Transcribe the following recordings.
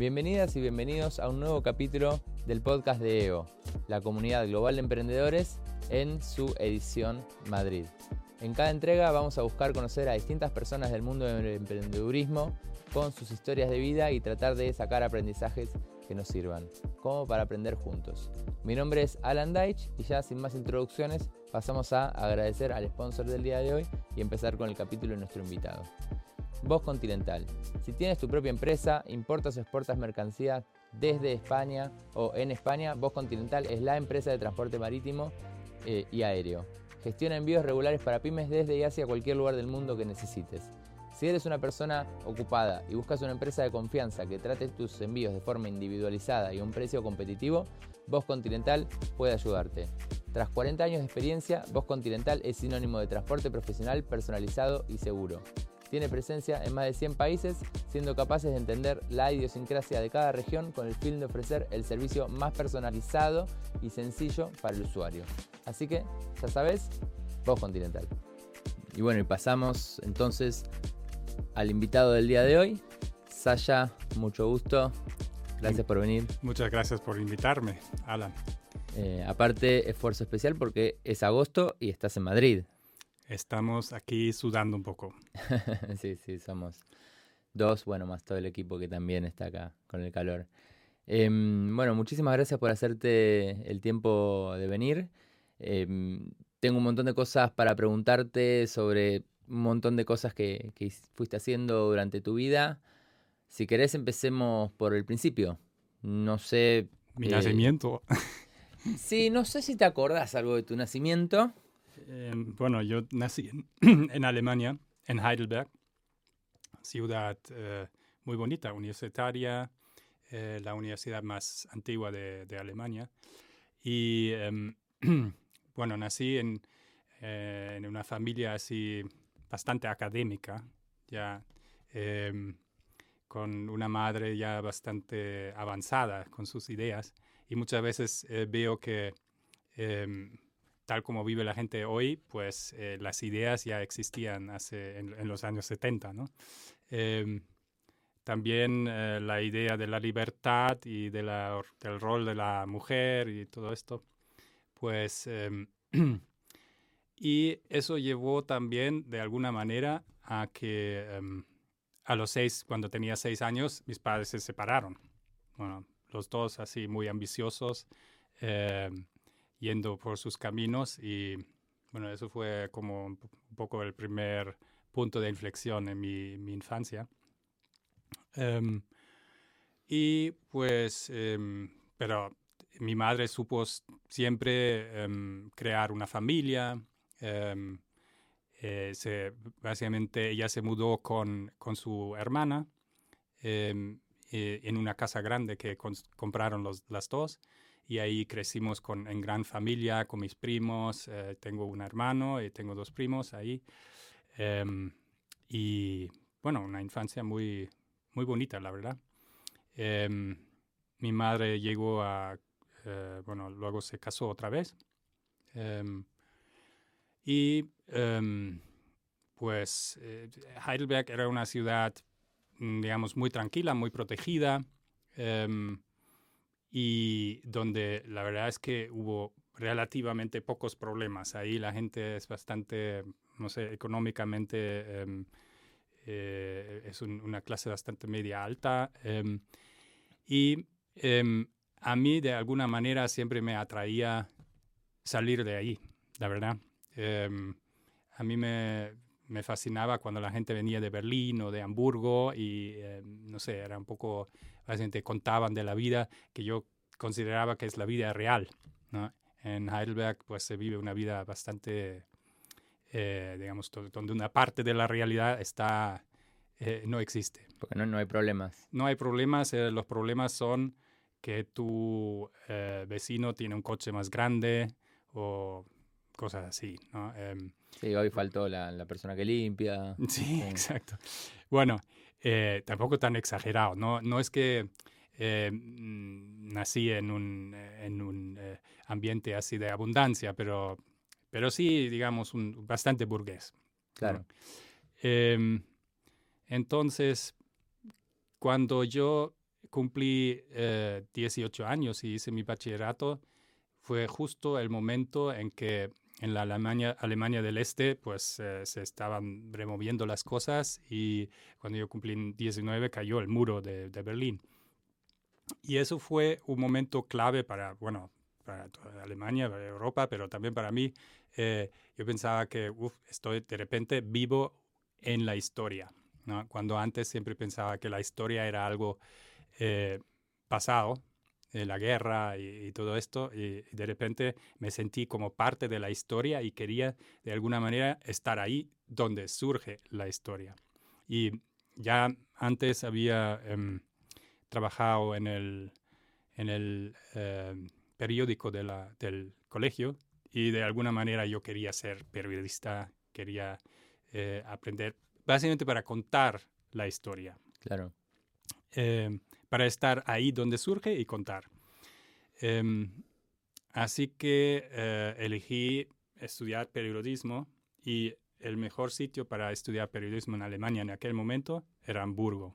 Bienvenidas y bienvenidos a un nuevo capítulo del podcast de EO, la comunidad global de emprendedores, en su edición Madrid. En cada entrega vamos a buscar conocer a distintas personas del mundo del emprendedurismo con sus historias de vida y tratar de sacar aprendizajes que nos sirvan, como para aprender juntos. Mi nombre es Alan Deitch y ya sin más introducciones pasamos a agradecer al sponsor del día de hoy y empezar con el capítulo de nuestro invitado. Voz Continental. Si tienes tu propia empresa, importas o exportas mercancías desde España o en España, Voz Continental es la empresa de transporte marítimo eh, y aéreo. Gestiona envíos regulares para pymes desde y hacia cualquier lugar del mundo que necesites. Si eres una persona ocupada y buscas una empresa de confianza que trate tus envíos de forma individualizada y a un precio competitivo, Voz Continental puede ayudarte. Tras 40 años de experiencia, Voz Continental es sinónimo de transporte profesional personalizado y seguro. Tiene presencia en más de 100 países, siendo capaces de entender la idiosincrasia de cada región con el fin de ofrecer el servicio más personalizado y sencillo para el usuario. Así que, ya sabes, Voz Continental. Y bueno, y pasamos entonces al invitado del día de hoy, Sasha, mucho gusto. Gracias por venir. Muchas gracias por invitarme, Alan. Eh, aparte, esfuerzo especial porque es agosto y estás en Madrid. Estamos aquí sudando un poco. sí, sí, somos dos, bueno, más todo el equipo que también está acá con el calor. Em, bueno, muchísimas gracias por hacerte el tiempo de venir. Em, tengo un montón de cosas para preguntarte sobre un montón de cosas que, que fuiste haciendo durante tu vida. Si querés, empecemos por el principio. No sé. Mi nacimiento. Sí, no sé si te acordás algo de tu nacimiento. Eh, bueno, yo nací en, en, Alemania, en Heidelberg, ciudad eh, muy bonita, universitaria, eh, la universidad más antigua de, de Alemania. Y em, bueno, nací en, eh, en, una familia así bastante académica, ya em, con una madre ya bastante avanzada con sus ideas. Y muchas veces eh, veo que em, tal como vive la gente hoy, pues eh, las ideas ya existían hace, en, en los años 70, ¿no? Eh, también eh, la idea de la libertad y de la, del rol de la mujer y todo esto, pues... Em, y eso llevó también, de alguna manera, a que um, a los seis, cuando tenía seis años, mis padres se separaron. Bueno, los dos así muy ambiciosos. Yendo por sus caminos y bueno, eso fue como un poco el primer punto de inflexión en mi, mi infancia. Um, y pues, um, pero mi madre supo siempre um, crear una familia. Eh, se, básicamente ella se mudó con, con su hermana eh, en una casa grande que compraron los, las dos y ahí crecimos con, en gran familia, con mis primos. Eh, tengo un hermano y tengo dos primos ahí. Eh, y bueno, una infancia muy, muy bonita, la verdad. Eh, mi madre llegó a, eh, bueno, luego se casó otra vez. Em, y em, pues eh, Heidelberg era una ciudad, mm, digamos, muy tranquila, muy protegida y donde la verdad es que hubo relativamente pocos problemas. Ahí la gente es bastante, no sé, económicamente eh, eh, es un, una clase bastante media alta. Eh, y em, a mí de alguna manera siempre me atraía salir de ahí, la verdad. A mí me, me fascinaba cuando la gente venía de Berlín o de Hamburgo y, no sé, era un poco, básicamente contaban de la vida que yo consideraba que es la vida real. ¿no? En Heidelberg, pues se vive una vida bastante, eh, digamos, donde una parte de la realidad está, eh, no existe. Porque no, no hay problemas. No hay problemas, eh, los problemas son que tu vecino tiene un coche más grande o cosas así, ¿no? Um, sí, hoy faltó la, la, persona que limpia. Sí, sí. exacto. Bueno, eh, tampoco tan exagerado, ¿no? No es que eh, nací en un, en un eh, ambiente así de abundancia, pero, pero sí, digamos, un, bastante burgués. Claro. ¿no? Eh, entonces, cuando yo cumplí 18 años y hice mi bachillerato, fue justo el momento en que en la Alemania, Alemania del Este, pues eh, se estaban removiendo las cosas y cuando yo cumplí 19 cayó el muro de, Berlín. Y eso fue un momento clave para, bueno, para toda Alemania, para Europa, pero también para mí. Eh, yo pensaba que, uff, estoy de repente vivo en la historia, ¿no? Cuando antes siempre pensaba que la historia era algo eh, pasado, la guerra y, todo esto, y, de repente me sentí como parte de la historia y quería de alguna manera estar ahí donde surge la historia. Y ya antes había em, trabajado en el, en el em, periódico de la, del colegio y de alguna manera yo quería ser periodista, quería eh, aprender, básicamente para contar la historia. Claro. Em, para estar ahí donde surge y contar. Em, así que eh, elegí estudiar periodismo y el mejor sitio para estudiar periodismo en Alemania en aquel momento era Hamburgo.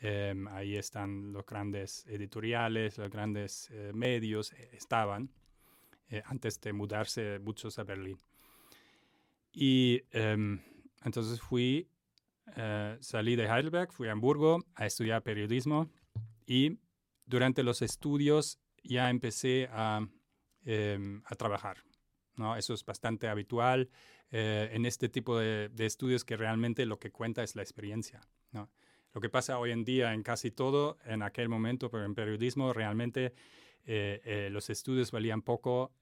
Em, ahí están los grandes editoriales, los grandes eh, medios, eh, estaban antes de mudarse muchos a Berlín. Y em, entonces fui eh, salí de Heidelberg, fui a Hamburgo a estudiar periodismo y durante los estudios ya empecé a, em, a trabajar. ¿no? Eso es bastante habitual eh, en este tipo de, estudios que realmente lo que cuenta es la experiencia. ¿no? Lo que pasa hoy en día en casi todo, en aquel momento, pero en periodismo realmente eh, los estudios valían poco,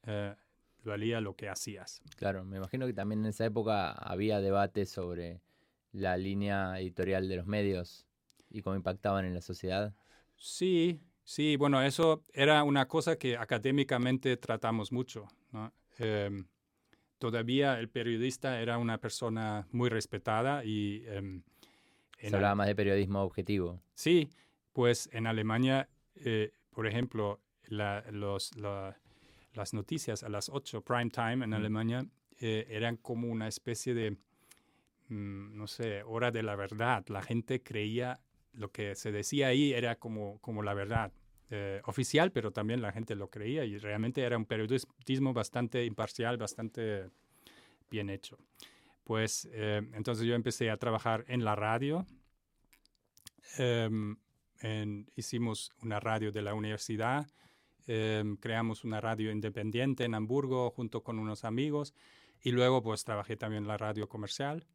valía lo que hacías. Claro, me imagino que también en esa época había debate sobre la línea editorial de los medios y cómo impactaban en la sociedad? Sí, sí, bueno, eso era una cosa que académicamente tratamos mucho. Em, todavía el periodista era una persona muy respetada y... Em, Se hablaba más de periodismo objetivo. Sí, pues en Alemania, eh, por ejemplo, los, las noticias a las 8 prime time en Alemania eh, eran como una especie de no sé, hora de la verdad. La gente creía lo que se decía ahí era como, como la verdad eh, oficial, pero también la gente lo creía y realmente era un periodismo bastante imparcial, bastante bien hecho. Pues eh, entonces yo empecé a trabajar en la radio. Em, hicimos una radio de la universidad, em, creamos una radio independiente en Hamburgo junto con unos amigos y luego pues trabajé también en la radio comercial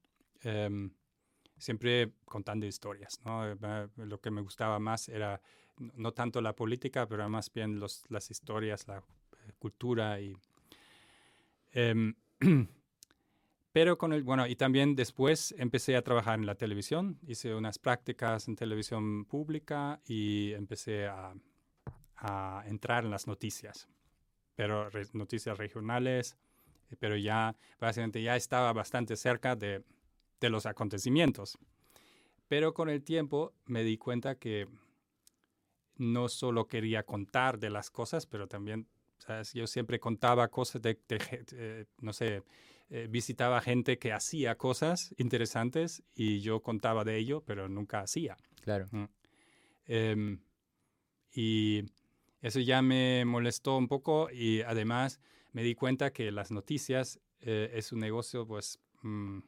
Em, siempre contando historias. ¿no? Eh, lo que me gustaba más era no tanto la política, pero más bien los, las historias, la eh, cultura y... Em, pero con el, bueno, y también después empecé a trabajar en la televisión, hice unas prácticas en televisión pública y empecé a, a entrar en las noticias, pero noticias regionales, pero ya básicamente ya estaba bastante cerca de, de los acontecimientos. Pero con el tiempo me di cuenta que no solo quería contar de las cosas, pero también, ¿sabes? yo siempre contaba cosas de, eh, no sé, eh, visitaba gente que hacía cosas interesantes y yo contaba de ello, pero nunca hacía. Claro. Mm. Em, y eso ya me molestó un poco y además me di cuenta que las noticias eh, es un negocio, pues, mm,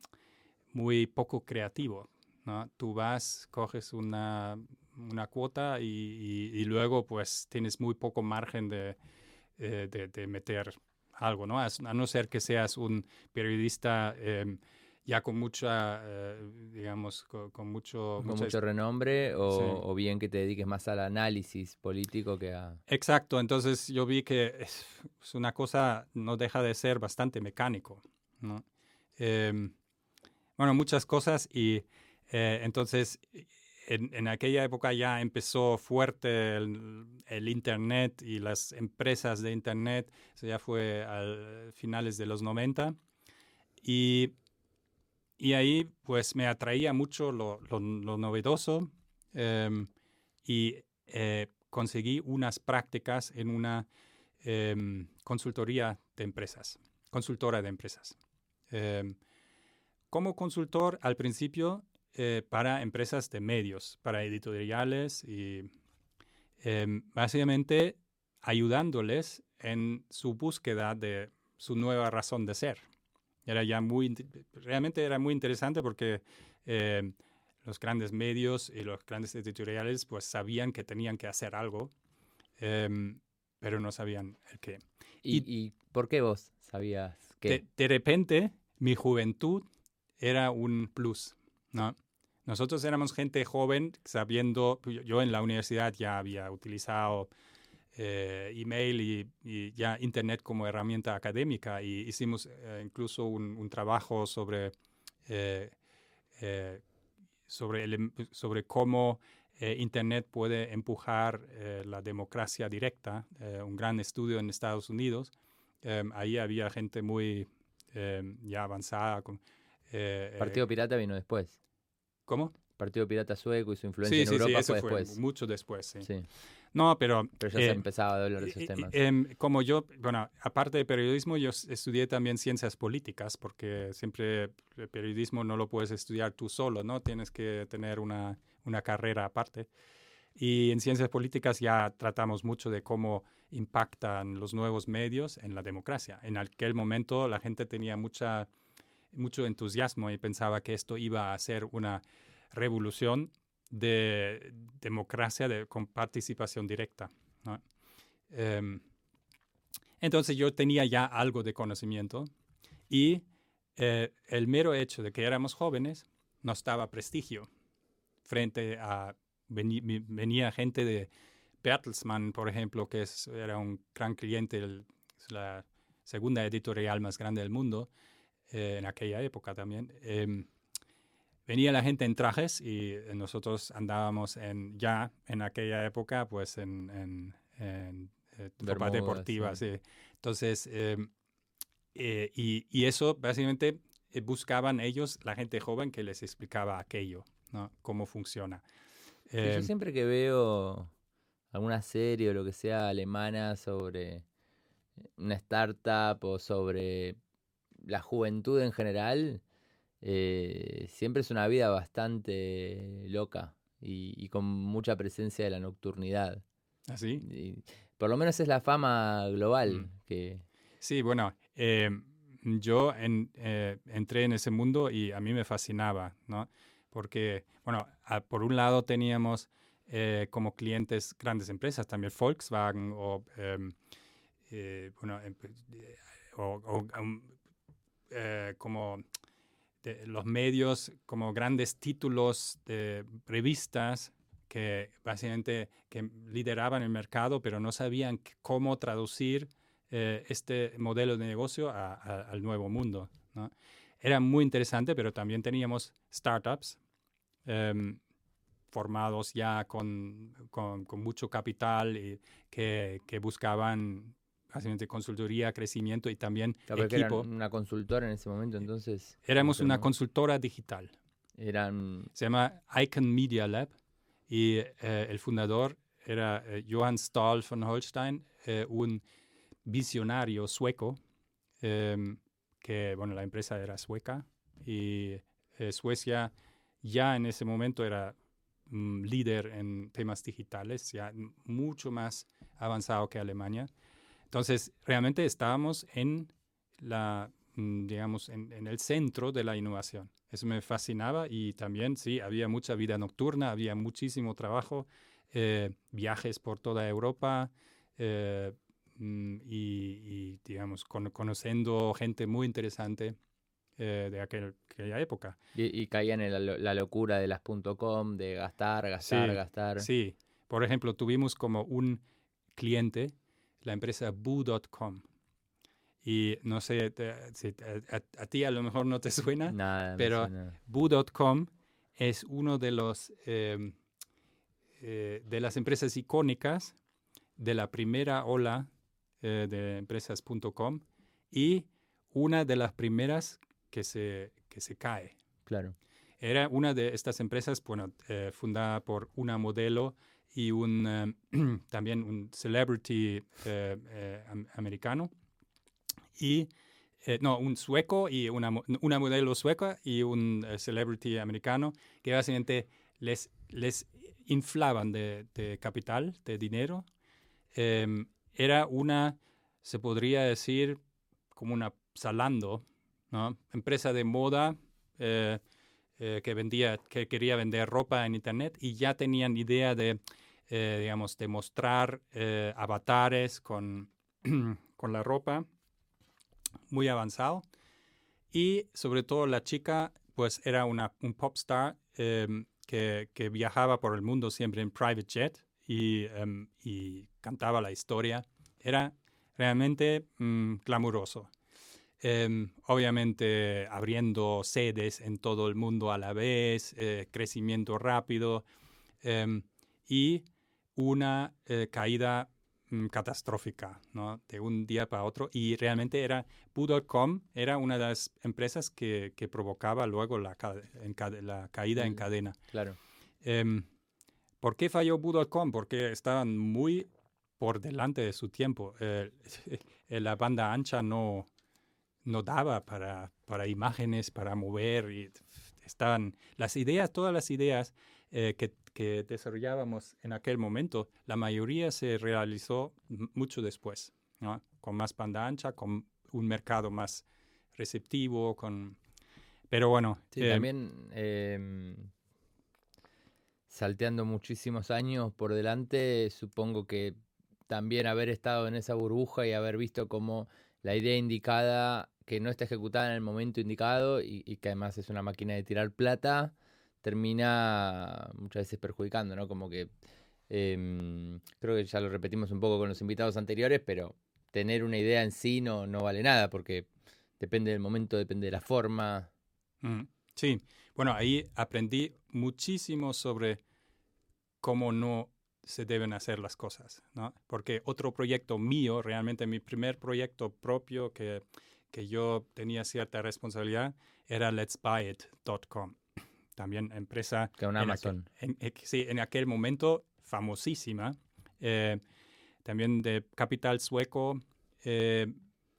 muy poco creativo. ¿no? Tú vas, coges una, una cuota y, luego pues tienes muy poco margen de, eh, de, meter algo, ¿no? A, no ser que seas un periodista em, ya con mucha, eh, digamos, con, mucho... Con mucho renombre o, o, bien que te dediques más al análisis político que a... Exacto, entonces yo vi que es, una cosa, no deja de ser bastante mecánico, ¿no? Em, bueno, muchas cosas y eh, entonces en, aquella época ya empezó fuerte el, Internet y las empresas de Internet, eso ya fue a finales de los 90 y, y ahí pues me atraía mucho lo, lo, novedoso em, y eh, conseguí unas prácticas en una em, consultoría de empresas, consultora de empresas. Como consultor, al principio eh, para empresas de medios, para editoriales y em, básicamente ayudándoles en su búsqueda de su nueva razón de ser. Era ya muy, realmente era muy interesante porque em, los grandes medios y los grandes editoriales pues sabían que tenían que hacer algo, em, pero no sabían el qué. ¿Y, por qué vos sabías que? De, repente, mi juventud era un plus, ¿no? Nosotros éramos gente joven, sabiendo, pues, yo en la universidad ya había utilizado eh, email y, ya Internet como herramienta académica y hicimos eh, incluso un, trabajo sobre, eh, sobre, el, sobre cómo Internet puede empujar la democracia directa, un gran estudio en Estados Unidos. Em, ahí había gente muy em, ya avanzada. Con, Partido Pirata vino después. ¿Cómo? Partido Pirata Sueco y su influencia en Europa fue después. mucho después, sí. No, pero... Pero ya se eh, empezaba a hablar de esos temas. Em, como yo, bueno, aparte de periodismo, yo estudié también ciencias políticas, porque siempre el periodismo no lo puedes estudiar tú solo, ¿no? Tienes que tener una, una carrera aparte. Y en ciencias políticas ya tratamos mucho de cómo impactan los nuevos medios en la democracia. En aquel momento la gente tenía mucha, mucho entusiasmo y pensaba que esto iba a ser una revolución de democracia de, con participación directa. Em, entonces yo tenía ya algo de conocimiento y eh, el mero hecho de que éramos jóvenes nos daba prestigio frente a venía gente de Bertelsmann, por ejemplo, que es, era un gran cliente, la segunda editorial más grande del mundo eh, en aquella época también. Em, venía la gente en trajes y nosotros andábamos en, ya en aquella época, pues en, en, en eh, ropa deportiva. Sí. Entonces, em, eh, y, y, eso básicamente eh, buscaban ellos, la gente joven, que les explicaba aquello, ¿no? Cómo funciona. yo em, siempre que veo alguna serie o lo que sea alemana sobre una startup o sobre la juventud en general, eh, siempre es una vida bastante loca y, con mucha presencia de la nocturnidad. ¿Así? ¿Ah, por lo menos es la fama global mm. que... Sí, bueno, eh, yo eh, entré en ese mundo y a mí me fascinaba, ¿no? Porque, bueno, por un lado teníamos como clientes grandes empresas, también Volkswagen o, em, bueno, em, o um, como los medios como grandes títulos de revistas que básicamente que lideraban el mercado, pero no sabían cómo traducir eh, este modelo de negocio al nuevo mundo. Era muy interesante, pero también teníamos startups em, formados ya con, con, mucho capital y que, que buscaban básicamente consultoría, crecimiento y también equipo. una consultora en ese momento, entonces. Éramos una consultora digital. Eran. Se llama Icon Media Lab y eh, el fundador era eh, Johann Stahl von Holstein, eh, un visionario sueco, em, que, bueno, la empresa era sueca y Suecia ya en ese momento era mm, líder en temas digitales, ya mucho más avanzado que Alemania. Entonces, realmente estábamos en la, mm, digamos, en, el centro de la innovación. Eso me fascinaba y también, sí, había mucha vida nocturna, había muchísimo trabajo, eh, viajes por toda Europa eh, mm, y, digamos, conociendo gente muy interesante eh, de aquella época. Y, caían en la, locura de las .com, de gastar, gastar, gastar. Sí, por ejemplo, tuvimos como un cliente la empresa Boo.com. Y no sé, si a, ti a lo mejor no te suena, Nada, pero Boo.com es uno de los em, eh, de las empresas icónicas de la primera ola eh, de empresas.com y una de las primeras que se, que se cae. Claro. Era una de estas empresas, bueno, eh, fundada por una modelo y un, eh, también un celebrity eh, eh, americano. Y eh, no, un sueco y una, una modelo sueca y un eh, celebrity americano que básicamente les, les inflaban de, de capital, de dinero. Em, era una, se podría decir, como una Salando, ¿no? empresa de moda eh, que vendía, que quería vender ropa en internet y ya tenían idea de, digamos, de mostrar avatares con, con la ropa muy avanzado. Y sobre todo la chica, pues era una, un pop star em, que, que, viajaba por el mundo siempre en private jet y, em, y cantaba la historia. Era realmente mm, glamuroso. Em, obviamente abriendo sedes en todo el mundo a la vez, eh, crecimiento rápido y una eh, caída Mm, catastrófica, ¿no? De un día para otro. Y realmente era, Boo.com era una de las empresas que, que provocaba luego la, la caída en mm, cadena. Claro. Eh, ¿Por qué falló Boo.com? Porque estaban muy por delante de su tiempo. Eh, la banda ancha no, no daba para, para imágenes, para mover. Y estaban las ideas, todas las ideas eh, que que desarrollábamos en aquel momento, la mayoría se realizó mucho después, con más banda ancha, con un mercado más receptivo, con... Pero bueno. Sí, eh, también em, salteando muchísimos años por delante, supongo que también haber estado en esa burbuja y haber visto cómo la idea indicada, que no está ejecutada en el momento indicado y, y que además es una máquina de tirar plata, termina muchas veces perjudicando, ¿no? Como que em, creo que ya lo repetimos un poco con los invitados anteriores, pero tener una idea en sí no, no vale nada porque depende del momento, depende de la forma. Mm, sí, bueno, ahí aprendí muchísimo sobre cómo no se deben hacer las cosas, ¿no? Porque otro proyecto mío, realmente mi primer proyecto propio que, que yo tenía cierta responsabilidad, era letsbuyit.com también empresa... Que una Amazon. en, sí, en aquel momento famosísima, eh, también de capital sueco, eh,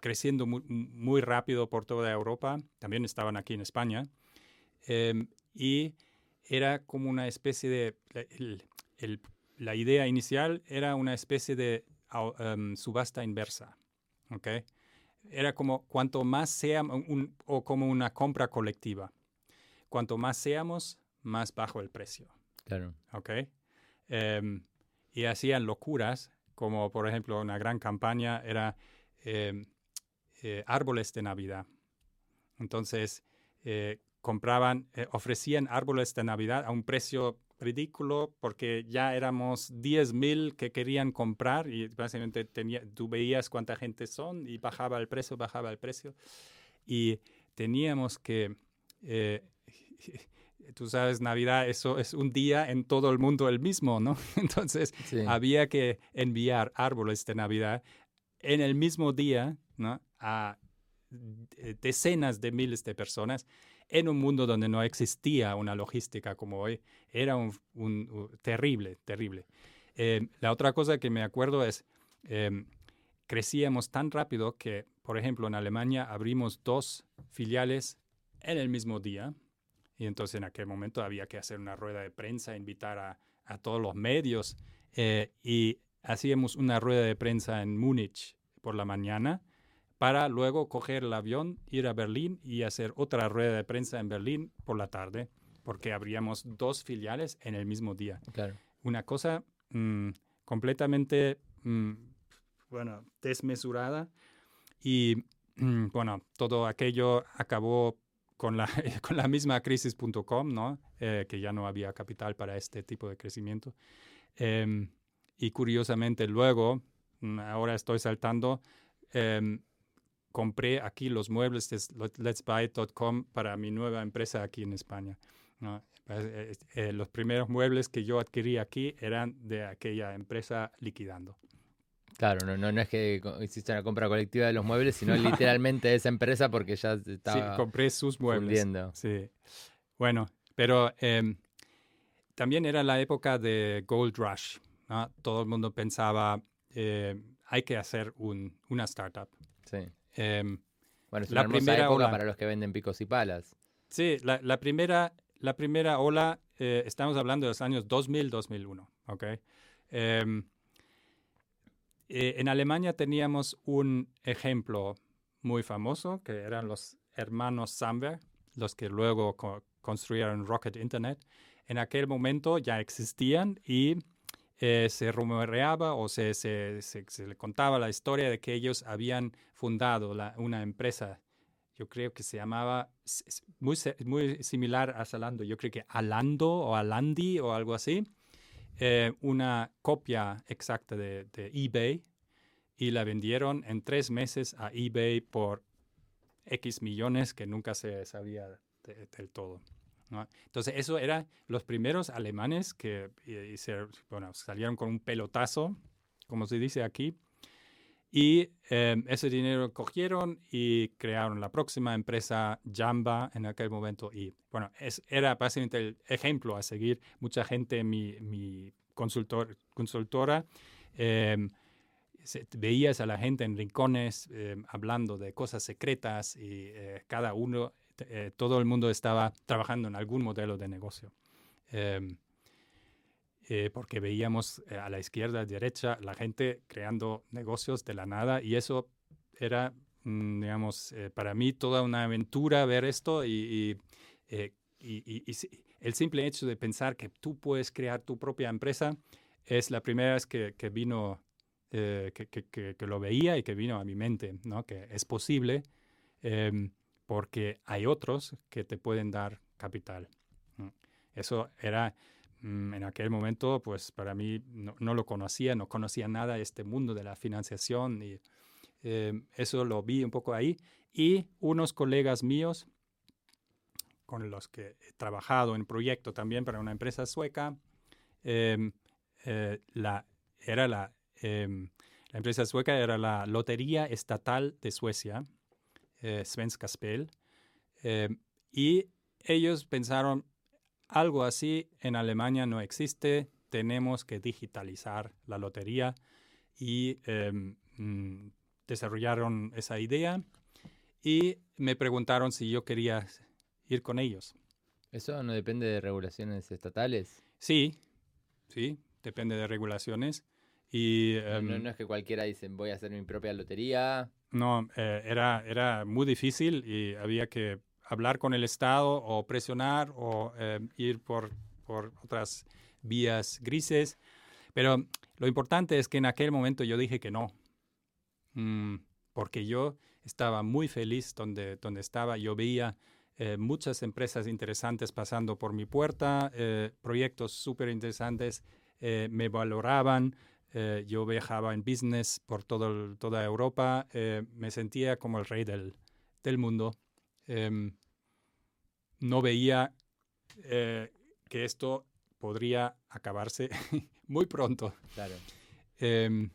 creciendo muy, rápido por toda Europa, también estaban aquí en España, y era como una especie de... la idea inicial era una especie de em, subasta inversa, ¿ok? Era como cuanto más sea, un, o como una compra colectiva cuanto más seamos, más bajo el precio. Claro. ¿Ok? Em, y hacían locuras, como por ejemplo una gran campaña era em, eh, árboles de Navidad. Entonces, eh, compraban, eh, ofrecían árboles de Navidad a un precio ridículo porque ya éramos 10 mil que querían comprar y básicamente tenía, tú veías cuánta gente son y bajaba el precio, bajaba el precio. Y teníamos que tú sabes, Navidad, eso es un día en todo el mundo el mismo, ¿no? Entonces, había que enviar árboles de Navidad en el mismo día, ¿no? A decenas de miles de personas en un mundo donde no existía una logística como hoy. Era un, terrible, terrible. Eh, la otra cosa que me acuerdo es, em, crecíamos tan rápido que, por ejemplo, en Alemania abrimos dos filiales en el mismo día, y entonces en aquel momento había que hacer una rueda de prensa, invitar a, a todos los medios. Eh, y hacíamos una rueda de prensa en Múnich por la mañana para luego coger el avión, ir a Berlín y hacer otra rueda de prensa en Berlín por la tarde, porque abríamos dos filiales en el mismo día. Claro. Una cosa mm, completamente, mm, bueno, desmesurada. Y mm, bueno, todo aquello acabó con la, con la misma crisis.com, ¿no? Eh, que ya no había capital para este tipo de crecimiento. Em, y curiosamente luego, mm, ahora estoy saltando, em, compré aquí los muebles de letsbuy.com para mi nueva empresa aquí en España. Eh, eh, los primeros muebles que yo adquirí aquí eran de aquella empresa liquidando. Claro, no, no, no es que hiciste una compra colectiva de los muebles, sino literalmente esa empresa porque ya estaba. Sí, compré sus muebles. Sí. Bueno, pero em, también era la época de Gold Rush. Todo el mundo pensaba, eh, hay que hacer un, una startup. Sí. Em, Bueno, es una La primera época ola. para los que venden picos y palas. Sí, la, la primera, la primera ola, eh, estamos hablando de los años 2000-2001, ¿ok? Eh, en Alemania teníamos un ejemplo muy famoso, que eran los hermanos Samwer, los que luego co- construyeron Rocket Internet. En aquel momento ya existían y eh, se rumoreaba o se, se- le contaba la historia de que ellos habían fundado una empresa yo creo que se llamaba muy similar a Zalando, yo creo que Alando o Alandi o algo así, eh, una copia exacta de, eBay y la vendieron en tres meses a eBay por X millones que nunca se sabía de- del todo. Entonces, eso eran los primeros alemanes que bueno, salieron con un pelotazo, como se dice aquí, y eh, ese dinero cogieron y crearon la próxima empresa Jamba en aquel momento. Y bueno, es, era básicamente el ejemplo a seguir. Mucha gente, mi, mi consultor, consultora, se- veías a la gente en rincones eh, hablando de cosas secretas y eh, cada uno, eh, todo el mundo estaba trabajando en algún modelo de negocio. Eh, porque veíamos eh, a la izquierda, derecha, la gente creando negocios de la nada y eso era, mm, digamos, eh, para mí toda una aventura ver esto y, y, eh, y- y- el simple hecho de pensar que tú puedes crear tu propia empresa es la primera vez que, que vino, eh, que, que- que- lo veía y que vino a mi mente, ¿no? Que es posible em, porque hay otros que te pueden dar capital. Eso era en aquel momento, pues para mí no, no lo conocía, no conocía nada este mundo de la financiación y eh, eso lo vi un poco ahí. Y unos colegas míos con los que he trabajado en proyecto también para una empresa sueca, em, eh, la, era la, em, la empresa sueca era la Lotería Estatal de Suecia, eh, Svenska Spel, y ellos pensaron, algo así en Alemania no existe, tenemos que digitalizar la lotería y em, mm, desarrollaron esa idea y me preguntaron si yo quería ir con ellos. ¿Eso no depende de regulaciones estatales? Sí, sí, depende de regulaciones y No, no- em, no es que cualquiera dice, voy a hacer mi propia lotería. No, eh, era, era muy difícil y había que hablar con el Estado o presionar o eh, ir por, por otras vías grises. Pero lo importante es que en aquel momento yo dije que no, Mm, porque yo estaba muy feliz donde, donde estaba. Yo veía eh, muchas empresas interesantes pasando por mi puerta, eh, proyectos súper interesantes, eh, me valoraban. Eh, yo viajaba en business por todo el- toda Europa, eh, me sentía como el rey del, del mundo. No veía eh, que esto podría acabarse muy pronto. Claro. Em,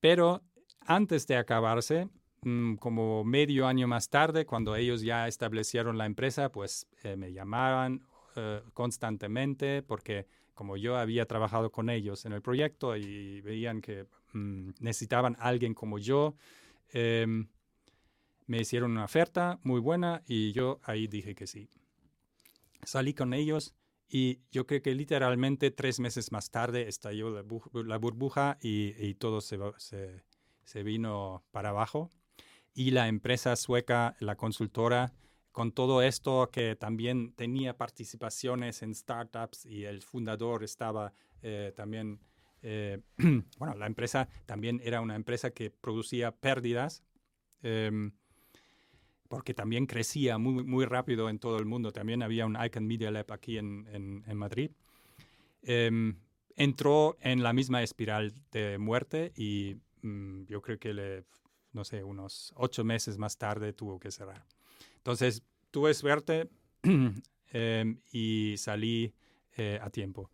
pero antes de acabarse, mm, como medio año más tarde, cuando ellos ya establecieron la empresa, pues eh, me llamaban eh, constantemente porque como yo había trabajado con ellos en el proyecto y veían que mm, necesitaban alguien como yo, em, me hicieron una oferta muy buena y yo ahí dije que sí. Salí con ellos y yo creo que literalmente tres meses más tarde estalló la, la burbuja y, y todo se, se- se vino para abajo. Y la empresa sueca, la consultora, con todo esto que también tenía participaciones en startups y el fundador estaba eh, también, eh, bueno, la empresa también era una empresa que producía pérdidas. em, porque también crecía muy, muy rápido en todo el mundo. También había un Icon Media Lab aquí en, en- en Madrid. Em, entró en la misma espiral de muerte y mm, yo creo que, le, no sé, unos ocho meses más tarde tuvo que cerrar. Entonces, tuve suerte em, y salí eh, a tiempo.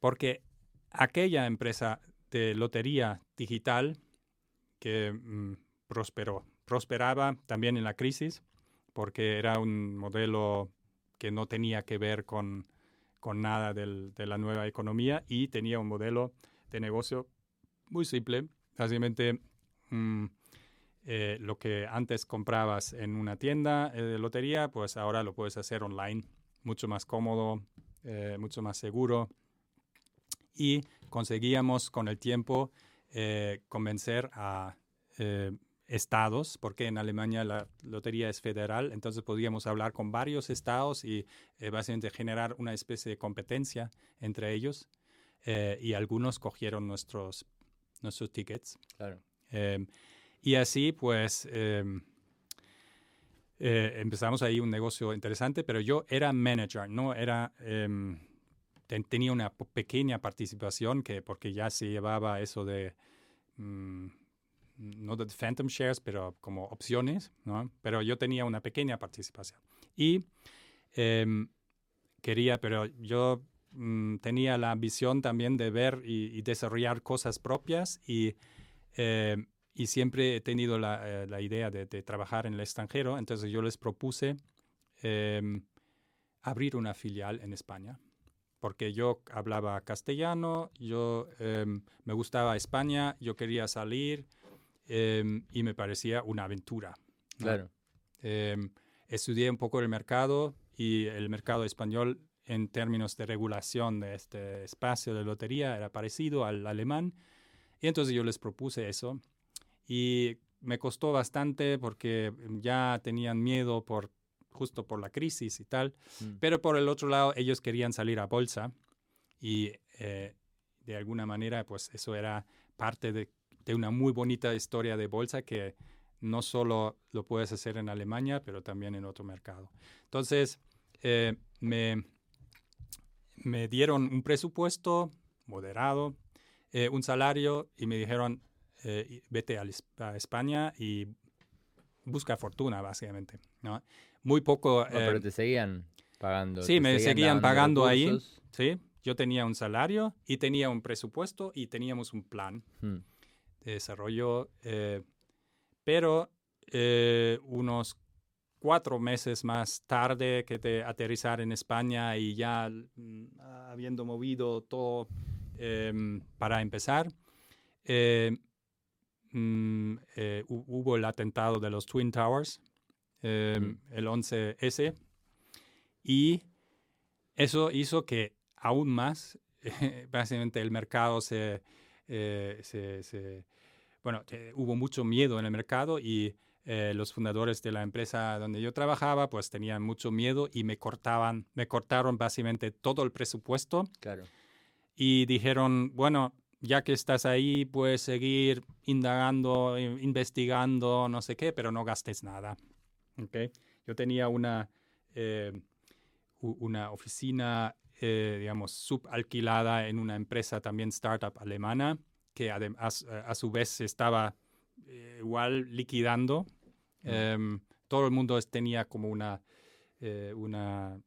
Porque aquella empresa de lotería digital que mm, prosperó, prosperaba también en la crisis porque era un modelo que no tenía que ver con, con nada de la nueva economía y tenía un modelo de negocio muy simple. Básicamente, mm, eh, lo que antes comprabas en una tienda eh, de lotería, pues ahora lo puedes hacer online, mucho más cómodo, eh, mucho más seguro. Y conseguíamos con el tiempo convencer a estados, porque en Alemania la lotería es federal, entonces podíamos hablar con varios estados y básicamente generar una especie de competencia entre ellos. y algunos cogieron nuestros, nuestros tickets. Claro. Y así, pues, em, eh, empezamos ahí un negocio interesante, pero yo era manager, no era, em, tenía una pequeña participación que, porque ya se llevaba eso de, mm, no de phantom shares, pero como opciones, ¿no? Pero yo tenía una pequeña participación. Y em, quería, pero yo mm, tenía la ambición también de ver y, y desarrollar cosas propias y y siempre he tenido la, eh, idea de, trabajar en el extranjero, entonces yo les propuse em, abrir una filial en España, porque yo hablaba castellano, yo em, me gustaba España, yo quería salir em, y me parecía una aventura. Claro. estudié un poco el mercado y el mercado español en términos de regulación de este espacio de lotería era parecido al alemán. Y entonces yo les propuse eso y me costó bastante porque ya tenían miedo por justo por la crisis y tal, mm. pero por el otro lado ellos querían salir a bolsa y eh, de alguna manera pues eso era parte de, de, una muy bonita historia de bolsa que no solo lo puedes hacer en Alemania, pero también en otro mercado. Entonces eh, me, me dieron un presupuesto moderado, eh, un salario y me dijeron, eh, vete a, España y busca fortuna, básicamente. ¿no? Muy poco... pero eh, te seguían pagando. Sí, me seguían, pagando ahí. Sí, yo tenía un salario y tenía un presupuesto y teníamos un plan hmm. De desarrollo. Eh, pero unos cuatro meses más tarde que te aterrizar en España y ya mm, habiendo movido todo em, para empezar, Mm, eh, hubo el atentado de los Twin Towers, em, el 11S, y eso hizo que aún más, básicamente el mercado se, eh, se, bueno, hubo mucho miedo en el mercado y eh, los fundadores de la empresa donde yo trabajaba, pues tenían mucho miedo y me cortaban, me cortaron básicamente todo el presupuesto. Claro. Y dijeron, bueno, ya que estás ahí, puedes seguir indagando, investigando, no sé qué, pero no gastes nada. ¿Okay? Yo tenía una, eh, una oficina, eh, digamos, subalquilada en una empresa también startup alemana, que además, a, su vez estaba eh, igual liquidando. Em, todo el mundo tenía como una, una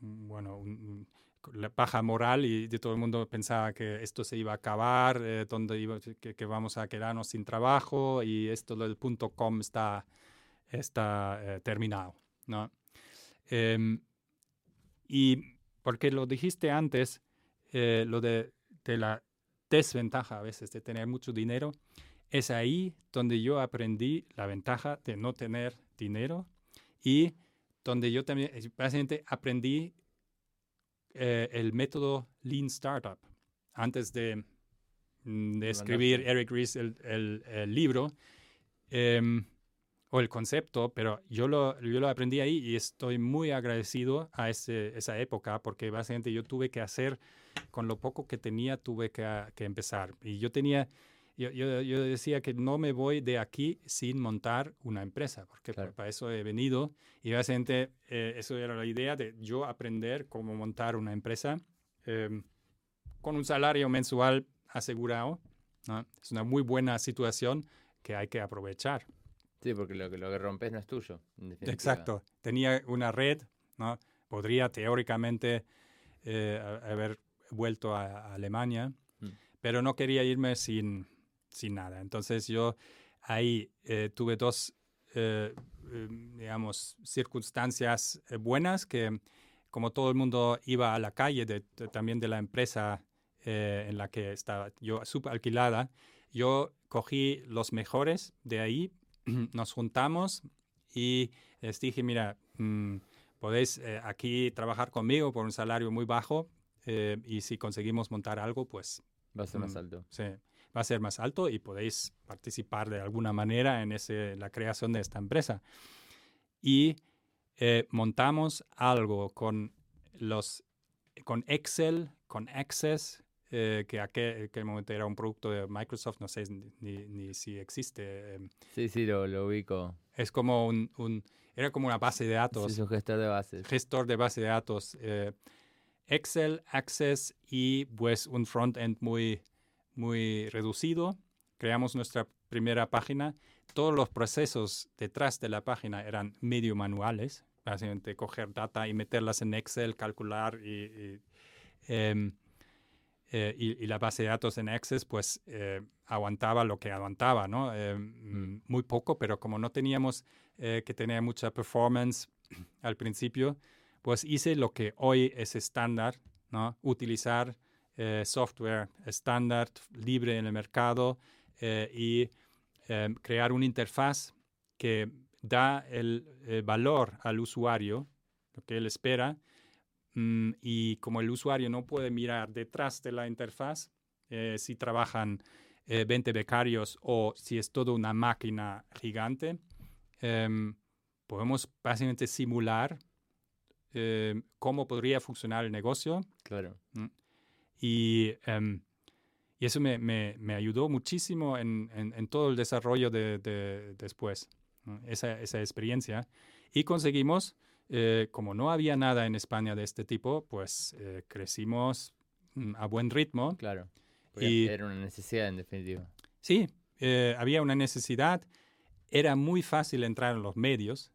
bueno, un, la paja moral y de todo el mundo pensaba que esto se iba a acabar, eh, donde iba, que, vamos a quedarnos sin trabajo y esto del punto com está, está eh, terminado. ¿no? Em, y porque lo dijiste antes, eh, lo de, de, la desventaja a veces de tener mucho dinero, es ahí donde yo aprendí la ventaja de no tener dinero y donde yo también básicamente aprendí eh, el método Lean Startup. Antes de, mm, de escribir Eric Ries el, el, libro em, o el concepto, pero yo lo, yo lo aprendí ahí y estoy muy agradecido a ese, esa época porque básicamente yo tuve que hacer, con lo poco que tenía, tuve que, que empezar. Y yo tenía yo, yo, decía que no me voy de aquí sin montar una empresa, porque para eso he venido. Y básicamente eh, eso era la idea de yo aprender cómo montar una empresa em, con un salario mensual asegurado. Es una muy buena situación que hay que aprovechar. Sí, porque lo que, lo que rompes no es tuyo. Exacto. Tenía una red, ¿no? Podría teóricamente eh, haber vuelto a, Alemania, mm. pero no quería irme sin, sin nada. Entonces yo ahí eh, tuve dos, eh, em, digamos, circunstancias eh, buenas que como todo el mundo iba a la calle de, también de la empresa en la que estaba yo subalquilada, yo cogí los mejores de ahí nos juntamos y les dije, mira, mm, podéis eh, aquí trabajar conmigo por un salario muy bajo eh, y si conseguimos montar algo, pues... Va a ser más mm, alto. Sí, va a ser más alto y podéis participar de alguna manera en ese, la creación de esta empresa. Y eh, montamos algo con los con Excel, con Access, eh, que aquel, aquel momento era un producto de Microsoft, no sé ni, ni si existe. em, Sí, sí, lo, lo ubico. es como un, un- era como una base de Sí, datos, es un gestor de bases. gestor de base de datos. eh, Excel, Access y pues un front-end muy, muy reducido. Creamos nuestra primera página. Todos los procesos detrás de la página eran medio manuales. Básicamente coger data y meterlas en Excel, calcular y, y, em, eh, y- y la base de datos en Access pues eh, aguantaba lo que aguantaba, ¿no? Eh, mm, Muy poco, pero como no teníamos que tener mucha performance al principio, pues hice lo que hoy es estándar, ¿no? Utilizar eh, software estándar, libre en el mercado eh, y eh, crear una interfaz que da el eh, valor al usuario, lo que él espera, mm, y como el usuario no puede mirar detrás de la interfaz, si trabajan eh, 20 becarios o si es toda una máquina gigante, em, podemos básicamente simular eh, cómo podría funcionar el negocio Claro. y, em, y eso me, me- me ayudó muchísimo en, en- en todo el desarrollo de, de- después, esa, esa experiencia. Y conseguimos, eh, como no había nada en España de este tipo, pues eh, crecimos mm, a buen ritmo. Claro. Y- era una necesidad en definitiva. Sí, eh, había una necesidad, era muy fácil entrar en los medios.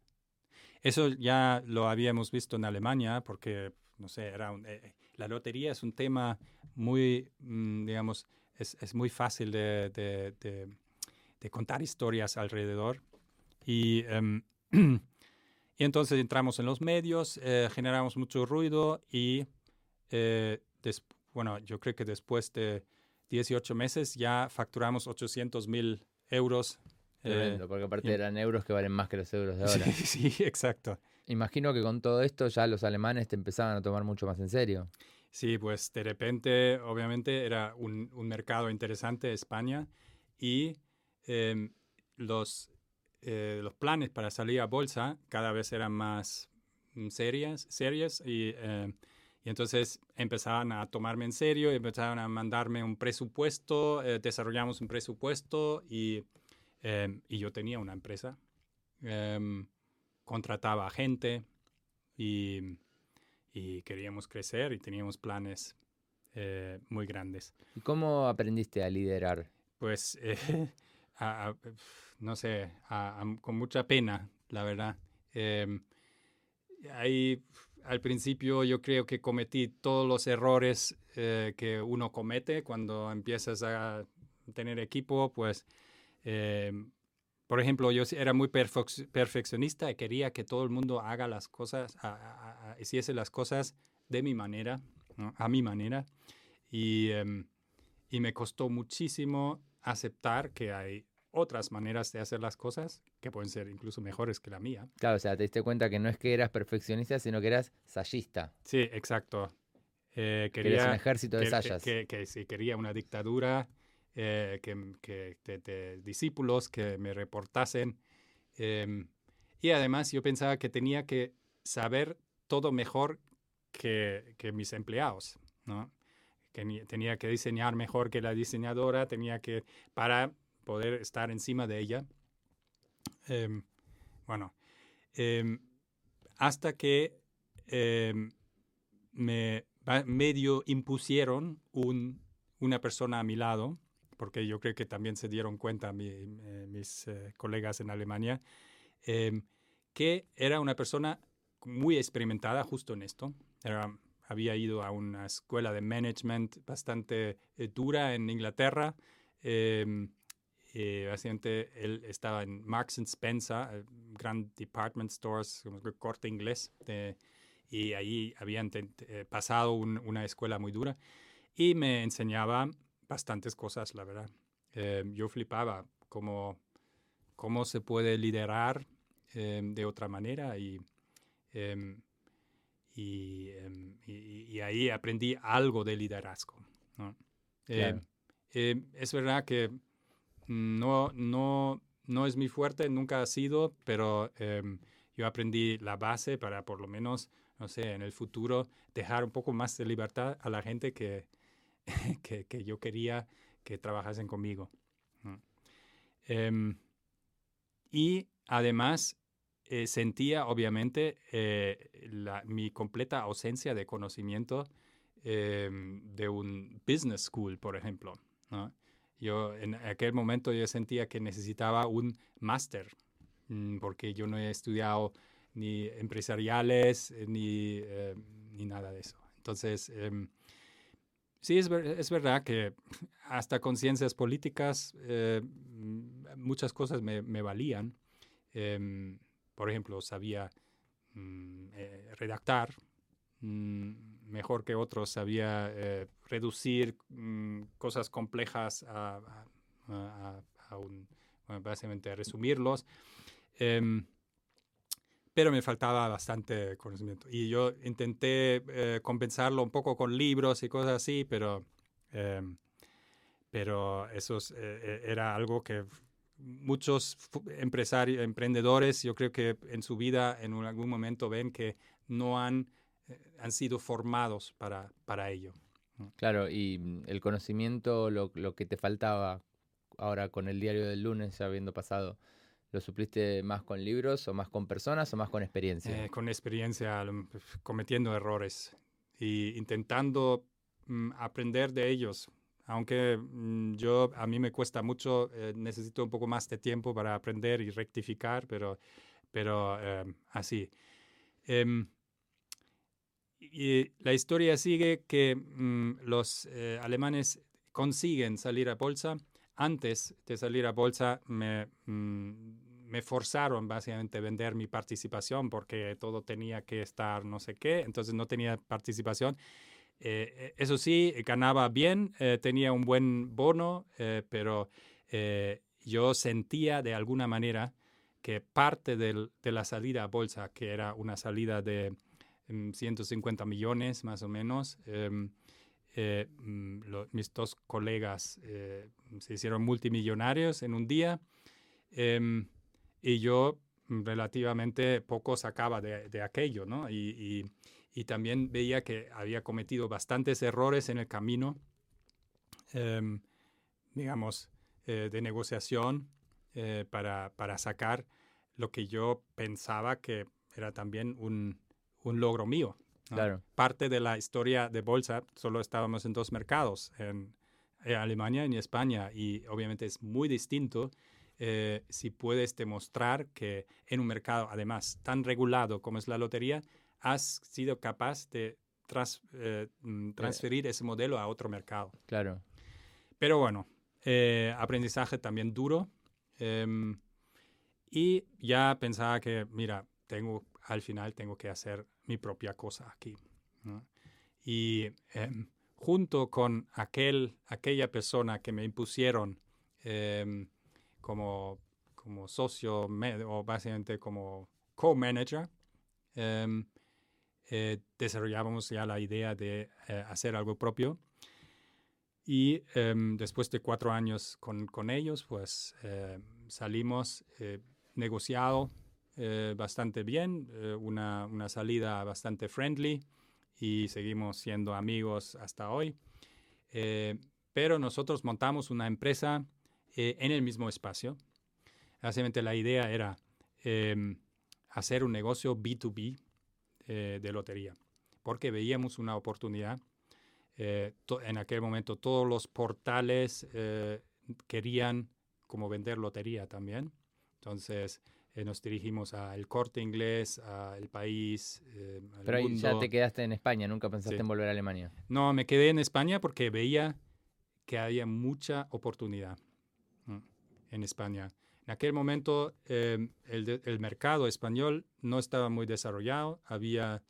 Eso ya lo habíamos visto en Alemania porque, no sé, era un- eh, la lotería es un tema muy, mm, digamos, es, es muy fácil de, de- contar historias alrededor. Y, em, y entonces entramos en los medios, eh, generamos mucho ruido y, eh, bueno, yo creo que después de 18 meses ya facturamos 800 mil euros. Eh, Tremendo, porque aparte eran euros que valen más que los euros de ahora. sí, sí, exacto. Imagino que con todo esto ya los alemanes te empezaban a tomar mucho más en serio. Sí, pues de repente, obviamente, era un, un mercado interesante España y em, los, eh, los planes para salir a bolsa cada vez eran más mm, serias, serias y, eh, y entonces empezaban a tomarme en serio, empezaron a mandarme un presupuesto, eh, desarrollamos un presupuesto y, em, y yo tenía una empresa, em, contrataba gente y, y queríamos crecer y teníamos planes eh, muy grandes. ¿Y cómo aprendiste a liderar? Pues, eh, a- a- no sé, a- a- con mucha pena, la verdad. Em, ahí, al principio, yo creo que cometí todos los errores eh, que uno comete cuando empiezas a tener equipo, pues, em, por ejemplo, yo era muy perfec- perfeccionista y quería que todo el mundo haga las cosas, a- a- a- hiciese las cosas de mi manera, ¿no? a mi manera. Y, em, y me costó muchísimo aceptar que hay otras maneras de hacer las cosas que pueden ser incluso mejores que la mía. Claro, o sea, te diste cuenta que no es que eras perfeccionista, sino que eras sayista. Sí, exacto. Eh, Que eres un quería, ejército de que, sayas. que, que sí, quería una dictadura eh, que, discípulos que me reportasen. em, y además yo pensaba que tenía que saber todo mejor que, mis empleados, ¿no? Que tenía que diseñar mejor que la diseñadora, tenía que, para poder estar encima de ella. Em, bueno, em, hasta que me medio impusieron un, una persona a mi lado, porque yo creo que también se dieron cuenta mi- mis eh, colegas en Alemania, em, que era una persona muy experimentada justo en esto. Era- había ido a una escuela de management bastante eh, dura en Inglaterra. em, eh, básicamente él estaba en Marks and Spencer, eh, gran department stores, como corte inglés, de- y ahí habían eh, pasado un- una escuela muy dura y me enseñaba bastantes cosas, la verdad. Eh, yo flipaba como cómo se puede liderar em, de otra manera y, em, em, y, y, ahí aprendí algo de liderazgo. es verdad que no, no, no es mi fuerte, nunca ha sido, pero yo aprendí la base para por lo menos, no sé, en el futuro dejar un poco más de libertad a la gente que, que, yo quería que trabajasen conmigo. Em, y además eh, sentía obviamente eh, mi completa ausencia de conocimiento em, de un business school, por ejemplo. Yo en aquel momento yo sentía que necesitaba un máster, mm, porque yo no he estudiado ni empresariales eh, ni, ni nada de eso. Entonces, em, Sí, es, es, verdad que hasta con ciencias políticas eh, muchas cosas me, me valían. Em, por ejemplo, sabía mm, eh, redactar mm, mejor que otros, sabía eh, reducir mm, cosas complejas a, a, a, un, básicamente resumirlos. Em, pero me faltaba bastante conocimiento. Y yo intenté eh, compensarlo un poco con libros y cosas así, pero, eh, pero eso eh, era algo que muchos empresarios, emprendedores, yo creo que en su vida en algún momento ven que no han, han sido formados para, para ello. Claro, y mm, el conocimiento, lo, lo que te faltaba ahora con el diario del lunes, ya habiendo pasado ¿Lo supliste más con libros o más con personas o más con experiencia? Eh, con experiencia, cometiendo errores y intentando mm, aprender de ellos. Aunque mm, yo, a mí me cuesta mucho, eh, necesito un poco más de tiempo para aprender y rectificar, pero, pero em, así. Em, y la historia sigue que mm, los eh, alemanes consiguen salir a bolsa. Antes de salir a bolsa me, me forzaron básicamente a vender mi participación porque todo tenía que estar no sé qué, entonces no tenía participación. Eh, eh, eso sí, ganaba bien, eh, tenía un buen bono, pero yo sentía de alguna manera que parte del, de la salida a bolsa, que era una salida de 150 mm, millones más o menos, em, mm, mis dos colegas se hicieron multimillonarios en un día. Em, y yo relativamente poco sacaba de, de aquello, ¿no? Y, y, también veía que había cometido bastantes errores en el camino, em, digamos, eh, de negociación eh, para, para, sacar lo que yo pensaba que era también un, un logro mío. Claro. Parte de la historia de bolsa, solo estábamos en dos mercados, en, en Alemania y en España, y obviamente es muy distinto eh, si puedes demostrar que en un mercado, además, tan regulado como es la lotería, has sido capaz de eh, mm, transferir ese modelo a otro mercado. Claro. Pero bueno, eh, aprendizaje también duro. Em, y ya pensaba que, mira, tengo, al final tengo que hacer mi propia cosa aquí. Y em, junto con aquel, aquella persona que me impusieron em, como, como socio o básicamente como co-manager, em, eh, desarrollábamos ya la idea de eh, hacer algo propio. Y em, después de cuatro años con, con ellos, pues eh, salimos negociado bastante bien, una, una, salida bastante friendly y seguimos siendo amigos hasta hoy. pero nosotros montamos una empresa eh, en el mismo espacio. Básicamente la idea era em, hacer un negocio B2B eh, de lotería, porque veíamos una oportunidad. Eh, en aquel momento todos los portales querían como vender lotería también. Entonces nos dirigimos al corte inglés, al país. Al Pero ya te quedaste en España, nunca pensaste en volver a Alemania. No, me quedé en España porque veía que había mucha oportunidad en España. En aquel momento em, el, mercado español no estaba muy desarrollado, había,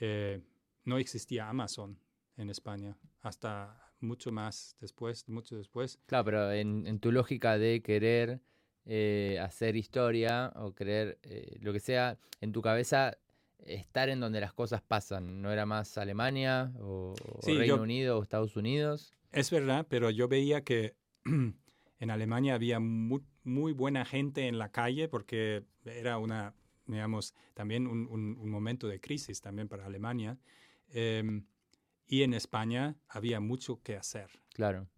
eh, no existía Amazon en España hasta mucho más después, mucho después. Claro, pero en, tu lógica de querer eh, hacer historia o creer eh, lo que sea en tu cabeza estar en donde las cosas pasan. ¿No era más Alemania o, o Sí, Reino yo- Unido o Estados Unidos? Es verdad, pero yo veía que en Alemania había mu- muy, buena gente en la calle porque era una, digamos, también un, un- un momento de crisis también para Alemania. Em, y en España había mucho que hacer. Claro.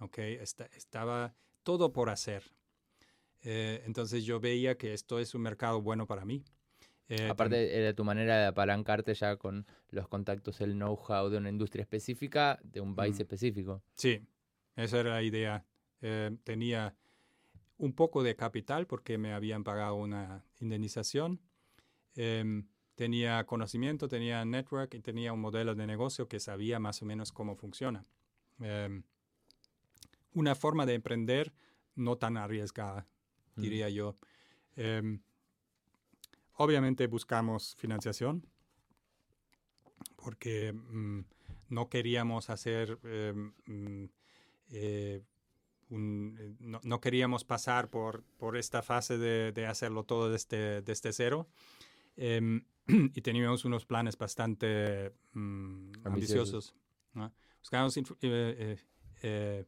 ¿ok? Esta- estaba todo por hacer. Eh, entonces yo veía que esto es un mercado bueno para mí. Eh, Aparte era tu manera de apalancarte ya con los contactos, el know-how de una industria específica, de un país Mm. específico. Sí, esa era la idea. Eh, tenía un poco de capital porque me habían pagado una indemnización. Em, tenía conocimiento, tenía network y tenía un modelo de negocio que sabía más o menos cómo funciona. Em, una forma de emprender no tan arriesgada, Mm. diría yo. Em, obviamente buscamos financiación porque mm, no queríamos hacer, mm, eh, un- eh, no, no queríamos pasar por, por esta fase de, de hacerlo todo desde, desde cero. Em, y teníamos unos planes bastante mm, Ambiciosos. ambiciosos. ¿no? Buscamos eh, eh, eh,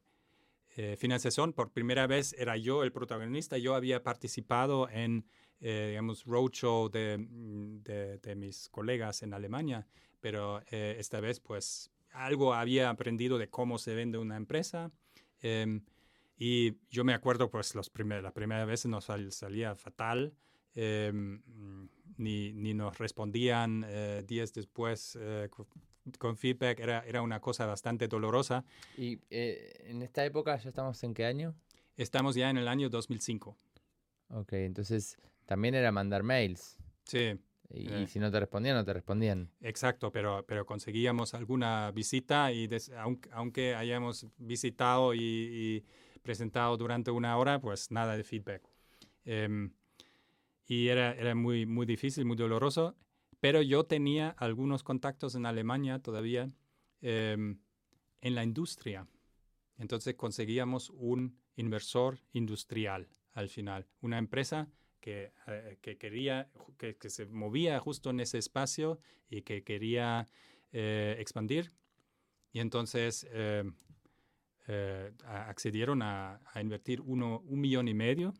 eh, financiación. Por primera vez era yo el protagonista. Yo había participado en, eh, digamos, roadshow de, mm, de, de mis colegas en Alemania, pero eh, esta vez, pues, algo había aprendido de cómo se vende una empresa. Y yo me acuerdo, pues, los primer, la primera vez nos sal- salía fatal. mm, ni, ni nos respondían eh, días después eh, co- con feedback. Era, era una cosa bastante dolorosa. ¿Y eh, en esta época ya estamos en qué año? Estamos ya en el año 2005. Ok, entonces también era mandar mails. Sí, Y, Eh. y si no te respondían, no te respondían. exacto, pero, pero conseguíamos alguna visita y des- aunque, aunque hayamos visitado y, y presentado durante una hora, pues nada de feedback. Em, y era, era muy, muy difícil, muy doloroso, pero yo tenía algunos contactos en Alemania todavía em, en la industria. Entonces conseguíamos un inversor industrial al final, una empresa que, eh, que quería, que, que se movía justo en ese espacio y que quería eh, expandir. Y entonces eh, eh, accedieron a, a invertir uno, un millón y medio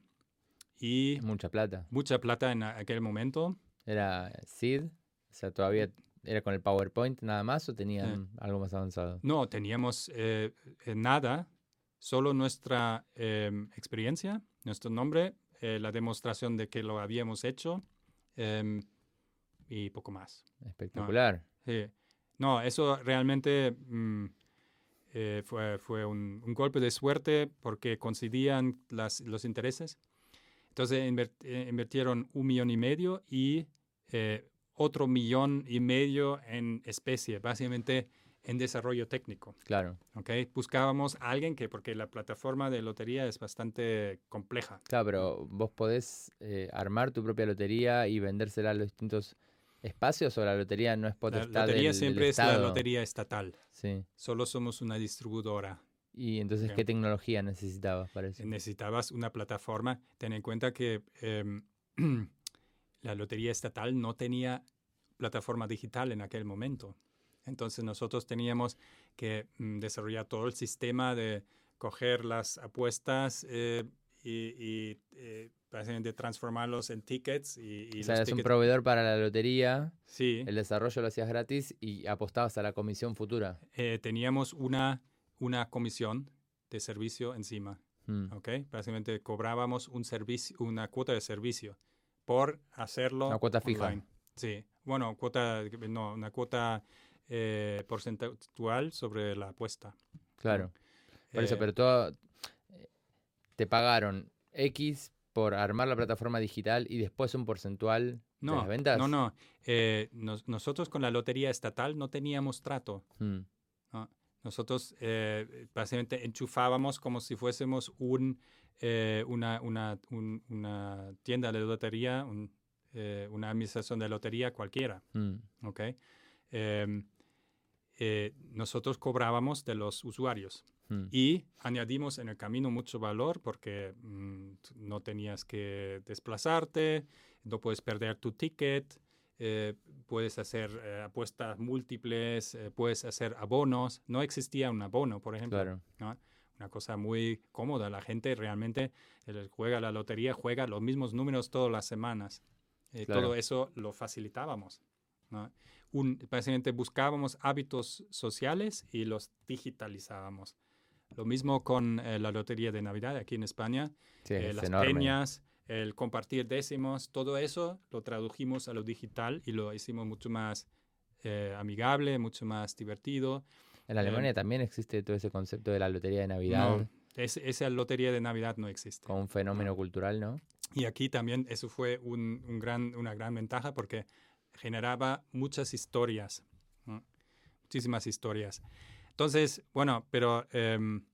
y mucha plata. mucha plata en aquel momento. ¿Era SID? O sea, todavía era con el PowerPoint nada más o tenían algo más avanzado? No, teníamos eh, eh, nada, solo nuestra em, experiencia, nuestro nombre, eh, la demostración de que lo habíamos hecho em, y poco más. Espectacular. Sí. No, eso realmente mm, eh, fue, fue un, un golpe de suerte porque coincidían las, los intereses. Entonces inver- eh, invirtieron un millón y medio y eh, otro millón y medio en especie, básicamente en desarrollo técnico. Claro. ¿ok? Buscábamos a alguien que, porque la plataforma de lotería es bastante compleja. Claro, pero vos podés eh, armar tu propia lotería y vendérsela a los distintos espacios o la lotería no es La potestad lotería del- del siempre es la lotería estatal. Sí. Solo somos una distribuidora. Y entonces. ¿qué tecnología necesitabas para eso? necesitabas una plataforma. Ten en cuenta que em, la Lotería Estatal no tenía plataforma digital en aquel momento. Entonces nosotros teníamos que mm, desarrollar todo el sistema de coger las apuestas eh, y, y, eh, básicamente transformarlos en tickets. Y, y o sea, eras un proveedor para la lotería, Sí, el desarrollo lo hacías gratis y apostabas a la comisión futura. eh, teníamos una, una comisión de servicio encima. Mm. ¿ok? Básicamente cobrábamos un servicio, una cuota de servicio por hacerlo. Una cuota fija. online. Sí, bueno, cuota, no, una cuota eh, porcentual sobre la apuesta. Claro. Por eso, Eh, pero todo. Te pagaron X por armar la plataforma digital y después un porcentual de las ventas. no, no. eh, nos- nosotros con la lotería estatal no teníamos trato. Mm, Nosotros eh, básicamente enchufábamos como si fuésemos un, eh, una, una, un- una tienda de lotería, un, eh, una administración de lotería cualquiera. mm. Em, nosotros cobrábamos de los usuarios. Mm. Y añadimos en el camino mucho valor porque mm, no tenías que desplazarte, no puedes perder tu ticket, eh, puedes hacer eh, apuestas múltiples, eh, puedes hacer abonos. No existía un abono, por ejemplo. Claro. ¿no? Una cosa muy cómoda. La gente realmente eh, juega la lotería, juega los mismos números todas las semanas. Eh, Claro. Todo eso lo facilitábamos. ¿no? Un, básicamente buscábamos hábitos sociales y los digitalizábamos. Lo mismo con eh, la lotería de Navidad aquí en España. Sí, Eh, es las enorme. peñas, el compartir décimos, todo eso lo tradujimos a lo digital y lo hicimos mucho más eh, amigable, mucho más divertido. En Alemania también existe todo ese concepto de la lotería de Navidad No, es- esa lotería de Navidad no existe. como un fenómeno cultural, ¿no? Y aquí también eso fue un, un gran, una gran ventaja porque generaba muchas historias, ¿no? muchísimas historias. Entonces, bueno, pero em,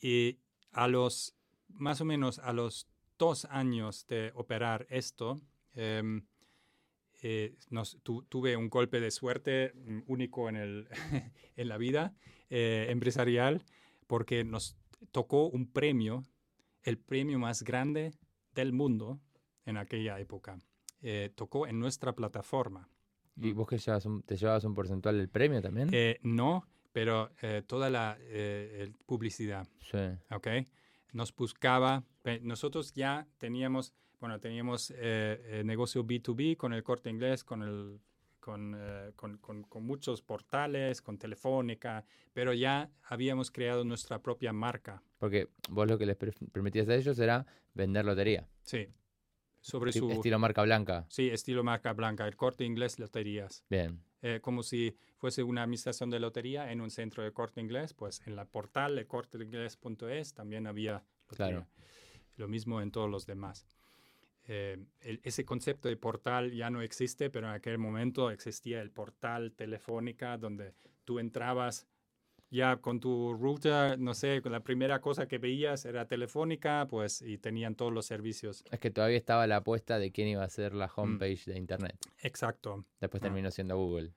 y a los, más o menos a los dos años de operar esto, em, eh, nos, tu- tuve un golpe de suerte mm, único en, el, en la vida eh, empresarial porque nos tocó un premio, el premio más grande del mundo en aquella época. Eh, tocó en nuestra plataforma. ¿Y vos que llevas un- te llevabas un porcentual del premio también? No, pero eh, toda la eh, publicidad, sí. ¿ok? Nos buscaba, nosotros ya teníamos, bueno, teníamos eh, eh, negocio B2B con el corte inglés, con, el, con, eh, con, con- con muchos portales, con Telefónica, pero ya habíamos creado nuestra propia marca, Porque vos lo que les per- permitías a ellos era vender lotería. sí, sobre Ti- su... Estilo marca blanca. Sí, estilo marca blanca, el corte inglés loterías. Bien. Eh, como si fuese una administración de lotería en un centro de corte inglés, pues en la portal de corteinglés.es también había lotería. Claro. Lo mismo en todos los demás. Eh, el- ese concepto de portal ya no existe, pero en aquel momento existía el portal telefónica donde tú entrabas ya con tu router, no sé, la primera cosa que veías era telefónica, pues y tenían todos los servicios. Es que todavía estaba la apuesta de quién iba a ser la homepage de internet. Exacto. Después Ah. terminó siendo Google.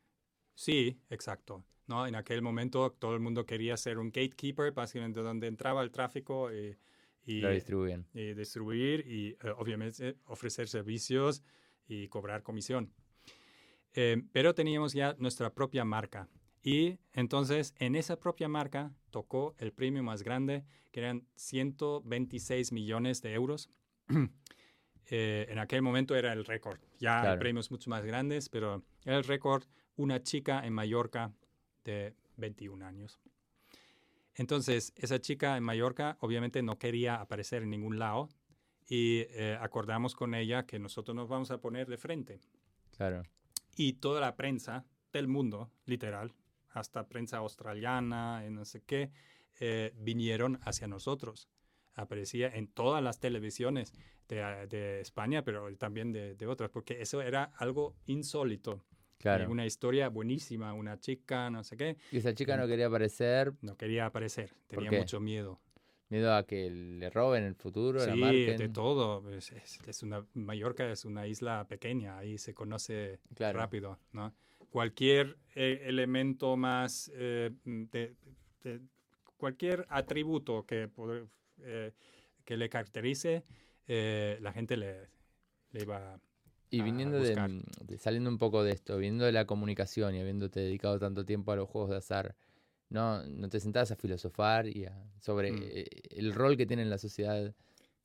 Sí, exacto. ¿no? En aquel momento todo el mundo quería ser un gatekeeper, básicamente donde entraba el tráfico y, y, Lo distribuyen. y distribuir y eh, obviamente ofrecer servicios y cobrar comisión. Eh, pero teníamos ya nuestra propia marca. Y entonces en esa propia marca tocó el premio más grande, que eran 126 millones de euros. Eh, en aquel momento era el récord. Ya hay Claro. premios mucho más grandes, pero era el récord una chica en Mallorca de 21 años. Entonces, esa chica en Mallorca obviamente no quería aparecer en ningún lado y eh, acordamos con ella que nosotros nos vamos a poner de frente. Claro. Y toda la prensa del mundo, literal, hasta prensa australiana y no sé qué, eh, vinieron hacia nosotros. Aparecía en todas las televisiones de, ah, de España, pero también de, de otras, porque eso era algo insólito. Claro. una historia buenísima, una chica, no sé qué, Y esa chica no quería aparecer, no quería aparecer, tenía mucho miedo. miedo a que le roben el futuro, la Sí, marquen. de todo. Es, es- es una, Mallorca es una isla pequeña, ahí se conoce Claro. rápido, ¿no? Cualquier eh, elemento más, eh, de, de- cualquier atributo que, eh, que le caracterice, eh, la gente le, le iba Y a viniendo de, buscar. de- saliendo un poco de esto, viniendo de la comunicación y habiéndote dedicado tanto tiempo a los juegos de azar, ¿no, no te sentás a filosofar y a- sobre Mm. eh, el rol que tiene en la sociedad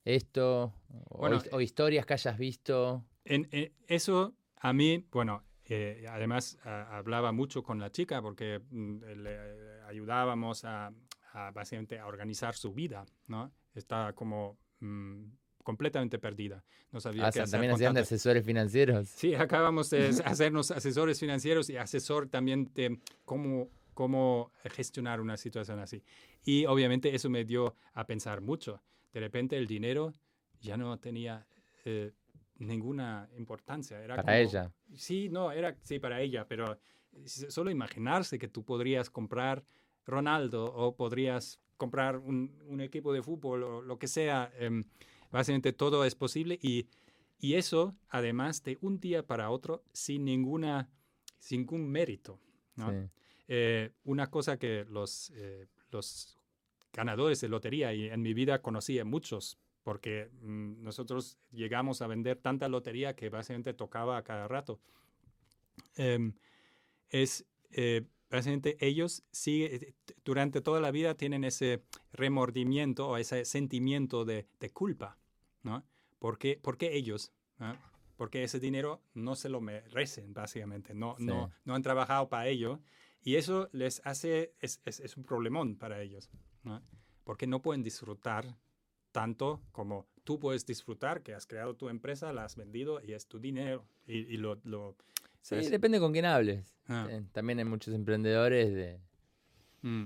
esto? O, Bueno, his- o historias que hayas visto. En, en eso a mí, bueno, eh, además a- hablaba mucho con la chica porque mm, le ayudábamos a, a básicamente a organizar su vida, ¿no? Estaba como mm, completamente perdida. No sabía Ah, qué hacer. también hacían de asesores financieros. Sí, acabamos de hacernos asesores financieros y asesor también de cómo, cómo gestionar una situación así. Y obviamente eso me dio a pensar mucho. De repente el dinero ya no tenía eh, ninguna importancia. Era Para como- ella. Sí, no, era sí para ella, pero solo imaginarse que tú podrías comprar Ronaldo o podrías comprar un, un equipo de fútbol o lo que sea, em, básicamente todo es posible y, y eso además de un día para otro sin ninguna, sin ningún mérito. ¿no? Sí. Eh, una cosa que los, eh, los ganadores de lotería y en mi vida conocí a muchos porque mm, nosotros llegamos a vender tanta lotería que básicamente tocaba a cada rato. Em, es eh, básicamente ellos sí, eh, durante toda la vida tienen ese remordimiento o ese sentimiento de, de culpa, ¿no? ¿Por qué, ellos? Porque ese dinero no se lo merecen, básicamente, no, no, no han trabajado para ello y eso les hace, es, es, es un problemón para ellos, ¿no? Porque no pueden disfrutar tanto como tú puedes disfrutar que has creado tu empresa, la has vendido y es tu dinero y, lo, lo Sí, depende con quién hables. Ah. Eh, también hay muchos emprendedores de... Mm.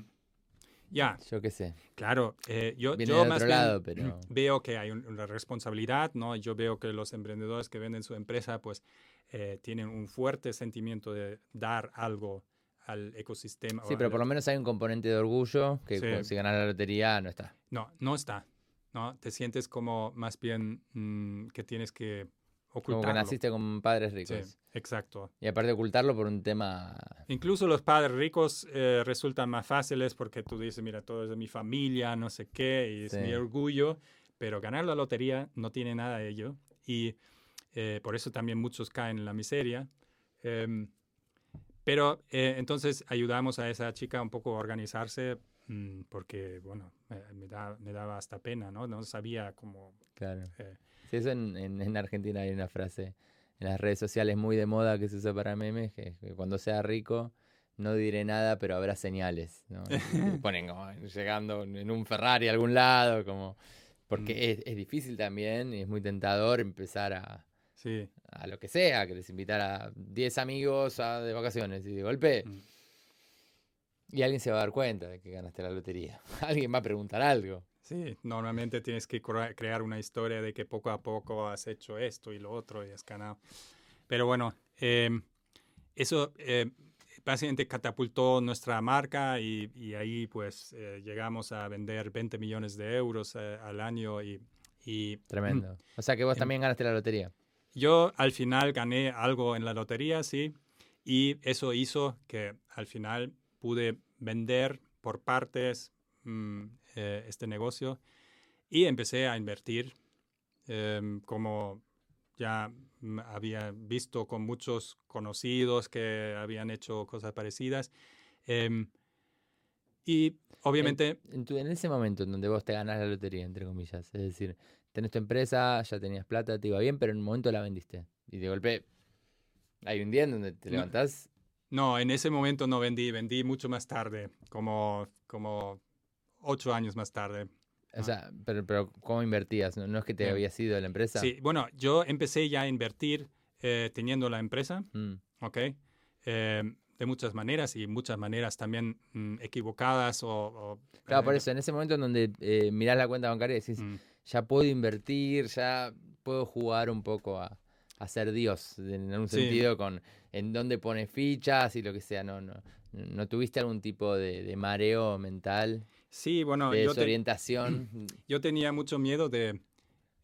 Ya. Yo qué sé. Claro, eh, yo, yo más lado, pero... veo que hay una responsabilidad, ¿no? Yo veo que los emprendedores que venden su empresa, pues, eh, tienen un fuerte sentimiento de dar algo al ecosistema. Sí, pero por lo menos hay un componente de orgullo que si ganas la lotería no está. No, no está. ¿No? Te sientes como más bien mm, que tienes que ocultarlo. Como que naciste con padres ricos. Sí, exacto. Y aparte ocultarlo por un tema... Incluso los padres ricos eh, resultan más fáciles porque tú dices, mira, todo es de mi familia, no sé qué, y es mi orgullo, pero ganar la lotería no tiene nada de ello. Y eh, por eso también muchos caen en la miseria. Em, pero eh, entonces ayudamos a esa chica un poco a organizarse porque, bueno, me, da, me, daba hasta pena, ¿no? No sabía cómo... Claro. Eh, sí, eso en, en, Argentina hay una frase en las redes sociales muy de moda que se usa para memes, que, cuando sea rico no diré nada, pero habrá señales, ¿no? ponen como llegando en un Ferrari a algún lado, como... Porque mm. es, es, difícil también y es muy tentador empezar a... Sí. A lo que sea, que les invitar a 10 amigos a, de vacaciones y de golpe... Mm. Y alguien se va a dar cuenta de que ganaste la lotería. alguien va a preguntar algo. Sí, normalmente tienes que crear una historia de que poco a poco has hecho esto y lo otro y has ganado. Pero bueno, em, eso eh, básicamente catapultó nuestra marca y, ahí pues eh, llegamos a vender 20 millones de euros eh, al año y, y, Tremendo. O sea que vos em, también ganaste la lotería. Yo al final gané algo en la lotería, sí, y eso hizo que al final pude vender por partes mm, eh, este negocio y empecé a invertir em, como ya había visto con muchos conocidos que habían hecho cosas parecidas. Em, y obviamente... En, en, ese momento en donde vos te ganas la lotería, entre comillas, es decir, tenés tu empresa, ya tenías plata, te iba bien, pero en un momento la vendiste. Y de golpe hay un día en donde te levantás no, en ese momento no vendí, vendí mucho más tarde, como, como ocho años más tarde. O ah. sea, pero, pero ¿cómo invertías? ¿No, es que te había sido la empresa? Sí, bueno, yo empecé ya a invertir eh, teniendo la empresa, mm. ¿ok? Eh, de muchas maneras y muchas maneras también mm, equivocadas o... claro, por eso, en ese momento en donde eh, mirás la cuenta bancaria y decís, mm. ya puedo invertir, ya puedo jugar un poco a, a ser Dios, en un sentido con en dónde pones fichas y lo que sea, ¿no? ¿No, no tuviste algún tipo de, mareo mental? Sí, bueno, de desorientación. yo tenía mucho miedo de,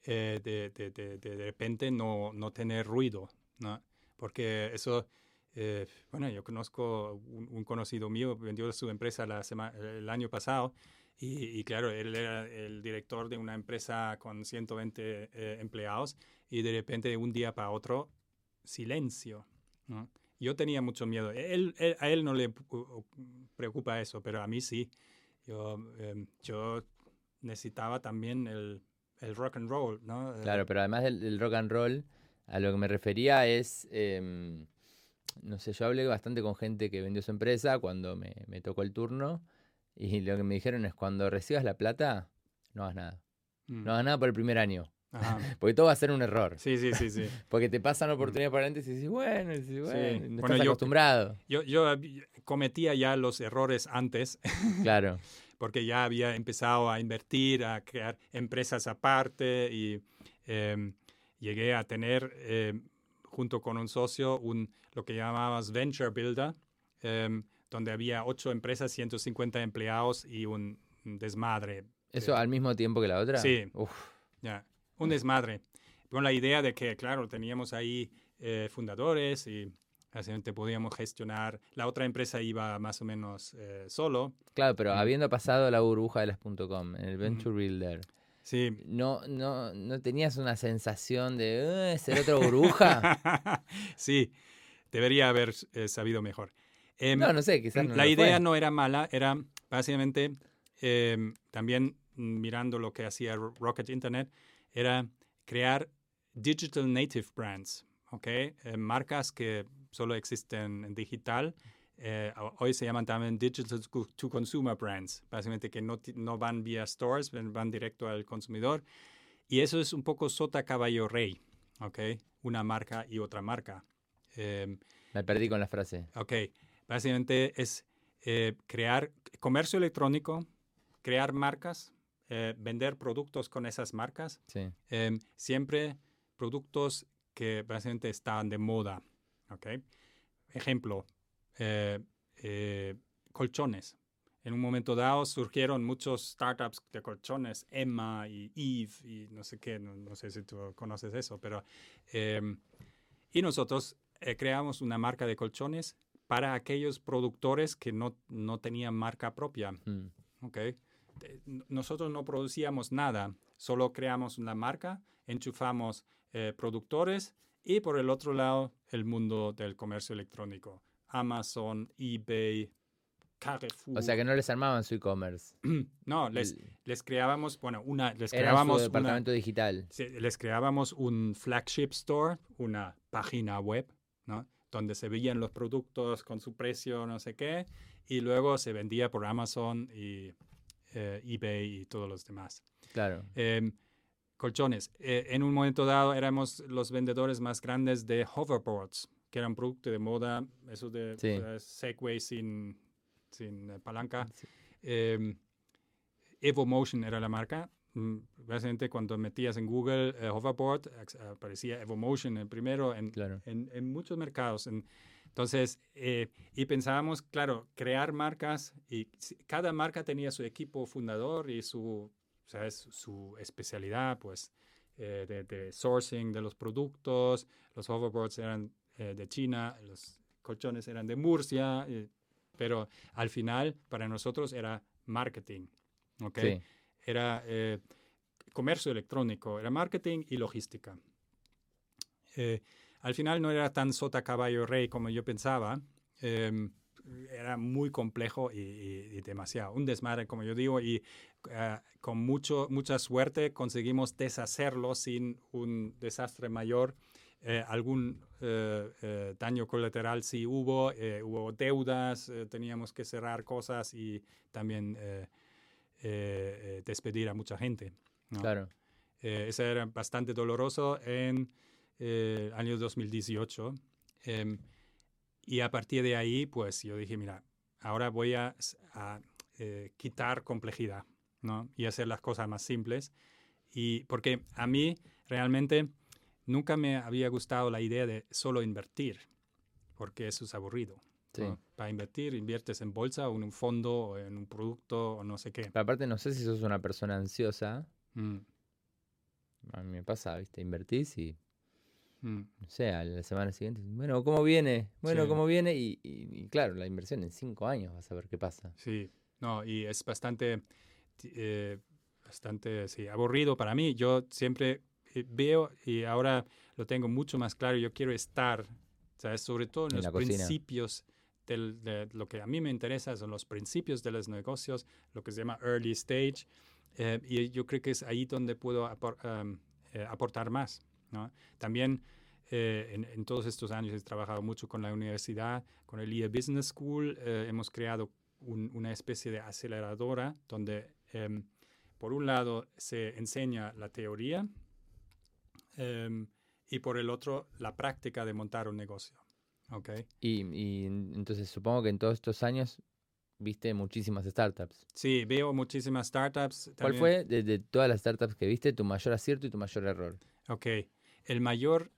eh, de, de, de, de, repente no, no tener ruido, ¿no? Porque eso, eh, bueno, yo conozco un, conocido mío, vendió su empresa la el año pasado y, claro, él era el director de una empresa con 120 eh, empleados y de repente de un día para otro, silencio. Yo tenía mucho miedo. Él, a él no le preocupa eso, pero a mí sí. Yo, em, yo necesitaba también el, el, rock and roll, ¿no? Claro, pero además del, rock and roll, a lo que me refería es, em, no sé, yo hablé bastante con gente que vendió su empresa cuando me, me tocó el turno y lo que me dijeron es cuando recibas la plata, no hagas nada. Mm. No hagas nada por el primer año. Porque todo va a ser un error. Sí, sí, sí, sí. Porque te pasan oportunidades para adelante y dices, bueno, bueno, no estás acostumbrado. Yo, yo cometía ya los errores antes. Claro. porque ya había empezado a invertir, a crear empresas aparte y em, llegué a tener, em, junto con un socio, un, lo que llamabas Venture Builder, em, donde había ocho empresas, 150 empleados y un, desmadre. ¿Eso al mismo tiempo que la otra? Sí. Uf. Ya un desmadre. Con la idea de que, claro, teníamos ahí eh, fundadores y Básicamente podíamos gestionar, la otra empresa iba más o menos eh, solo. Claro, pero Mm. habiendo pasado la burbuja de las .com en el Venture Builder, Sí. ¿no, no, ¿no tenías una sensación de "Eh, ser otra burbuja? sí, debería haber eh, sabido mejor. Em, no, no sé, quizás no la idea fue. no era mala, era básicamente em, también mm, mirando lo que hacía Ro- Rocket Internet, era crear digital native brands, ¿ok? Eh, marcas que solo existen en digital. eh, ho- hoy se llaman también digital to consumer brands, básicamente que no, no van vía stores, van directo al consumidor. Y eso es un poco sota caballo rey, ¿ok? Una marca y otra marca. Em, Me perdí con la frase. Ok, básicamente es eh, crear comercio electrónico, crear marcas, eh, vender productos con esas marcas, Sí. em, siempre productos que básicamente están de moda. Ok, ejemplo, eh, eh, colchones. En un momento dado surgieron muchos startups de colchones, Emma y Eve y no sé qué, no, no sé si tú conoces eso, pero... em, y nosotros creamos una marca de colchones para aquellos productores que no, no tenían marca propia. Mm. ¿ok? Nosotros no producíamos nada, solo creamos una marca, enchufamos eh, productores y por el otro lado el mundo del comercio electrónico. Amazon, eBay, Carrefour. O sea que no les armaban su e-commerce. no, les, El- les creábamos, bueno, una, les Era su creábamos una, departamento digital. Les creábamos un flagship store, una página web, ¿no? Donde se veían los productos con su precio, no sé qué, y luego se vendía por Amazon y eh, eBay y todos los demás. Claro. Em, colchones. Eh, en un momento dado éramos los vendedores más grandes de hoverboards, que eran producto de moda, eso de Sí. Segway sin, sin palanca. Sí. Eh, Evo Motion era la marca. Mm, Básicamente cuando metías en Google hoverboard, aparecía Evo Motion el primero en, Claro. en, en muchos mercados. En- entonces, eh, y pensábamos, claro, crear marcas y cada marca tenía su equipo fundador y su, ¿sabes? su especialidad, pues, eh, de, de sourcing de los productos. Los hoverboards eran eh, de China, los colchones eran de Murcia, eh, pero al final para nosotros era marketing, ¿ok? Sí. Era eh, comercio electrónico, era marketing y logística. Eh, al final no era tan sota caballo rey como yo pensaba. em, era muy complejo y, y- y demasiado. Un desmadre, como yo digo, y eh, con mucho, mucha suerte conseguimos deshacerlo sin un desastre mayor. Eh, algún eh, eh, daño colateral sí hubo, eh, hubo deudas, eh, teníamos que cerrar cosas y también eh, eh, eh, despedir a mucha gente. ¿no? Claro. Eh, eso era bastante doloroso en eh, año 2018. Em, y a partir de ahí, pues yo dije, mira, ahora voy a, a, eh, quitar complejidad ¿no? y hacer las cosas más simples. Y porque a mí realmente nunca me había gustado la idea de solo invertir, porque eso es aburrido. Sí. ¿no? Para invertir, inviertes en bolsa o en un fondo o en un producto o no sé qué. Pero aparte, no sé si sos una persona ansiosa. Mm, A mí me pasa, ¿viste? Invertís y, mm. no sé, a la semana siguiente, bueno, ¿cómo viene? Bueno, Sí. ¿cómo viene? Y, y- y claro, la inversión en cinco años vas a ver qué pasa. Sí, no, y es bastante, eh, bastante, sí, aburrido para mí. Yo siempre eh, veo y ahora lo tengo mucho más claro. Yo quiero estar, ¿sabes? Sobre todo en, En los principios del, de lo que a mí me interesa son los principios de los negocios, lo que se llama early stage. eh, y yo creo que es ahí donde puedo apor- um, eh, aportar más. ¿No? También eh, en, en todos estos años he trabajado mucho con la universidad, con el EA Business School. eh, hemos creado un- una especie de aceleradora donde, em, por un lado, se enseña la teoría em, y por el otro, la práctica de montar un negocio. ¿ok? Y, y entonces supongo que en todos estos años viste muchísimas startups. Sí, veo muchísimas startups. ¿Cuál también- fue, de, de todas las startups que viste, tu mayor acierto y tu mayor error? Ok, el mayor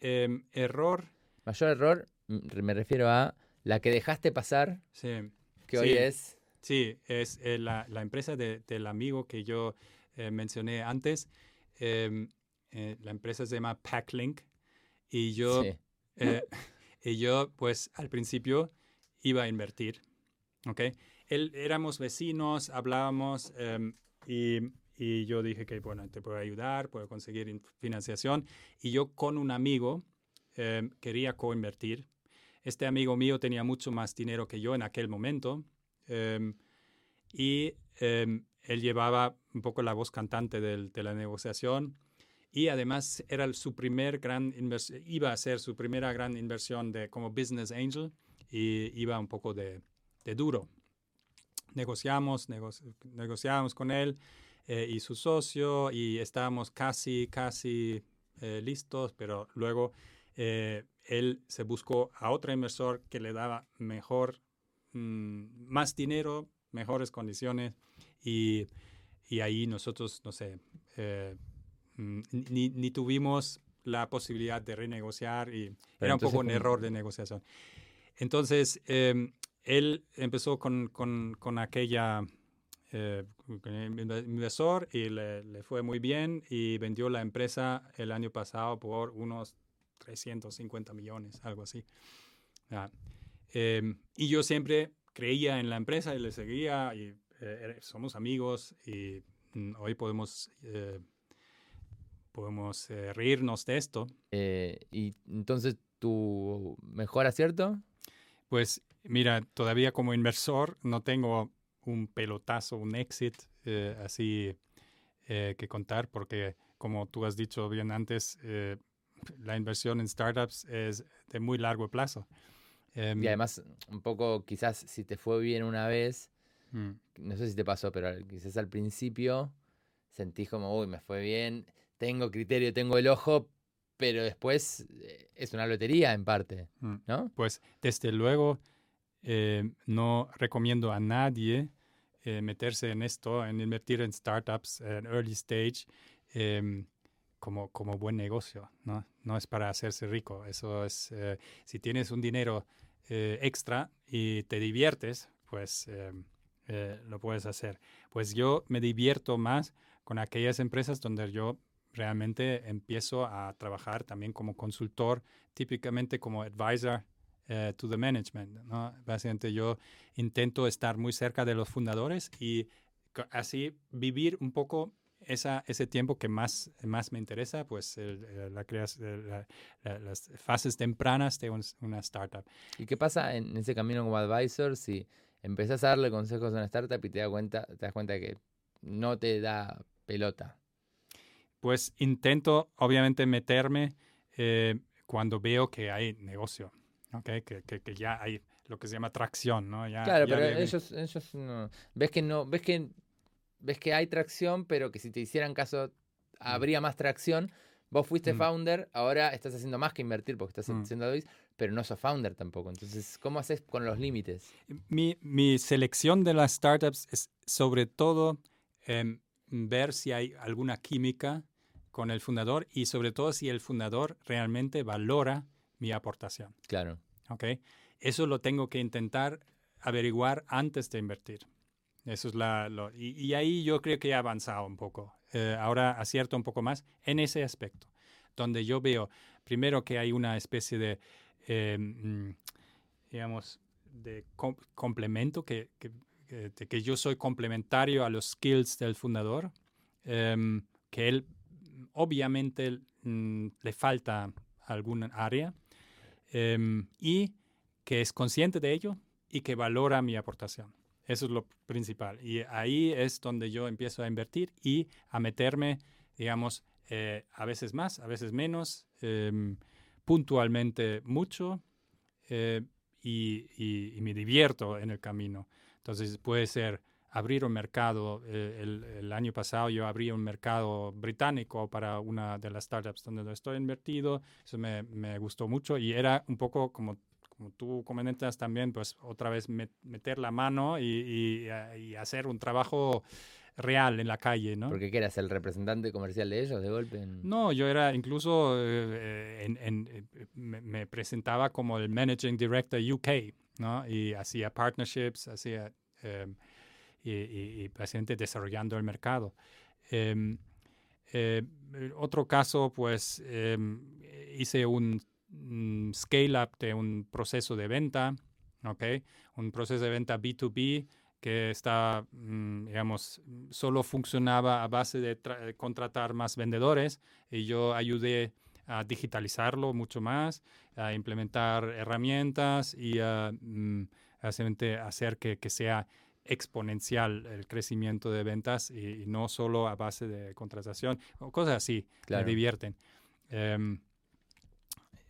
em, error, Mayor error, mm, me refiero a la que dejaste pasar, sí, que hoy Sí. es... Sí, es eh, la, la empresa de- del amigo que yo eh, mencioné antes. Em, eh, la empresa se llama Packlink y yo Sí. Y yo, pues, al principio iba a invertir, ¿ok? Él, éramos vecinos, hablábamos em, y, y, yo dije que, bueno, te puedo ayudar, puedo conseguir financiación. Y yo con un amigo em, quería coinvertir. Este amigo mío tenía mucho más dinero que yo en aquel momento. Em, y él llevaba un poco la voz cantante de la negociación y además era su primer gran iba a ser su primera gran inversión de, como business angel y iba un poco de, duro. Negociamos, negociamos con él eh, y su socio y estábamos casi, casi eh, listos, pero luego eh, él se buscó a otro inversor que le daba mejor, mm, más dinero, mejores condiciones y, y ahí nosotros, no sé, Mm, ni, ni, tuvimos la posibilidad de renegociar y era un poco un error de negociación. Entonces, em, él empezó con, con, con aquella eh, inversor y le, le, fue muy bien y vendió la empresa el año pasado por unos 350 millones, algo así. Em, y yo siempre creía en la empresa y le seguía y eh, somos amigos y mm, hoy podemos eh, podemos eh, reírnos de esto. Eh, y entonces, ¿tu mejor acierto? Pues mira, todavía como inversor no tengo un pelotazo, un exit eh, así que contar, porque como tú has dicho bien antes, la inversión en startups es de muy largo plazo. Em, y además, un poco quizás si te fue bien una vez, mm. no sé si te pasó, pero quizás al principio sentís como, uy, me fue bien, tengo criterio, tengo el ojo, pero después eh, es una lotería en parte, mm. ¿no? Pues desde luego eh, no recomiendo a nadie eh, meterse en esto, en invertir en startups en early stage em, como, como buen negocio, ¿no? No es para hacerse rico, eso es, si tienes un dinero extra y te diviertes, pues em, lo puedes hacer. Pues yo me divierto más con aquellas empresas donde yo realmente empiezo a trabajar también como consultor, típicamente como advisor eh, to the management. ¿no? Básicamente yo intento estar muy cerca de los fundadores y así vivir un poco esa, ese tiempo que más, más me interesa, pues la, las fases tempranas de una startup. ¿Y qué pasa en ese camino como advisor si empezás a darle consejos a una startup y te, das cuenta, te das cuenta que no te da pelota? pues intento obviamente meterme eh, cuando veo que hay negocio, ¿okay? que, que, ya hay lo que se llama tracción, ¿no? Ya, claro, pero ellos, ellos no. ves que no, ves que ves que hay tracción, pero que si te hicieran caso mm. habría más tracción. Vos fuiste mm. founder, ahora estás haciendo más que invertir porque estás mm. haciendo Adobe, pero no sos founder tampoco. Entonces, ¿cómo haces con los límites? Mi, mi, selección de las startups es sobre todo em, ver si hay alguna química con el fundador y sobre todo si el fundador realmente valora mi aportación. Claro. ¿Ok? Eso lo tengo que intentar averiguar antes de invertir. Eso es la, y, ahí yo creo que he avanzado un poco. Eh, ahora acierto un poco más en ese aspecto, donde yo veo primero que hay una especie de, eh, mm, digamos, de complemento, que, que, que, yo soy complementario a los skills del fundador, em, que él obviamente mm, le falta alguna área em, y que es consciente de ello y que valora mi aportación. Eso es lo principal. Y ahí es donde yo empiezo a invertir y a meterme, digamos, eh, a veces más, a veces menos, em, puntualmente mucho eh, y, y, me divierto en el camino. Entonces puede ser abrir un mercado. Eh, el, año pasado yo abrí un mercado británico para una de las startups donde estoy invertido. Eso me, me gustó mucho y era un poco como, como tú comentas también, pues otra vez meter la mano y, y, hacer un trabajo real en la calle, ¿no? Porque qué eras el representante comercial de ellos de golpe. No, yo era incluso eh, en, en, me, me, presentaba como el managing director UK, ¿no? Y hacía partnerships, hacía eh, y, y, desarrollando el mercado. Em, eh, otro caso, pues em, hice un scale-up de un proceso de venta, ¿ok? Un proceso de venta B2B que está, mm, digamos, solo funcionaba a base de contratar más vendedores y yo ayudé a digitalizarlo mucho más, a implementar herramientas y a mm, hacer que, que, sea exponencial el crecimiento de ventas y, no solo a base de contratación, o cosas así, me divierten. Em,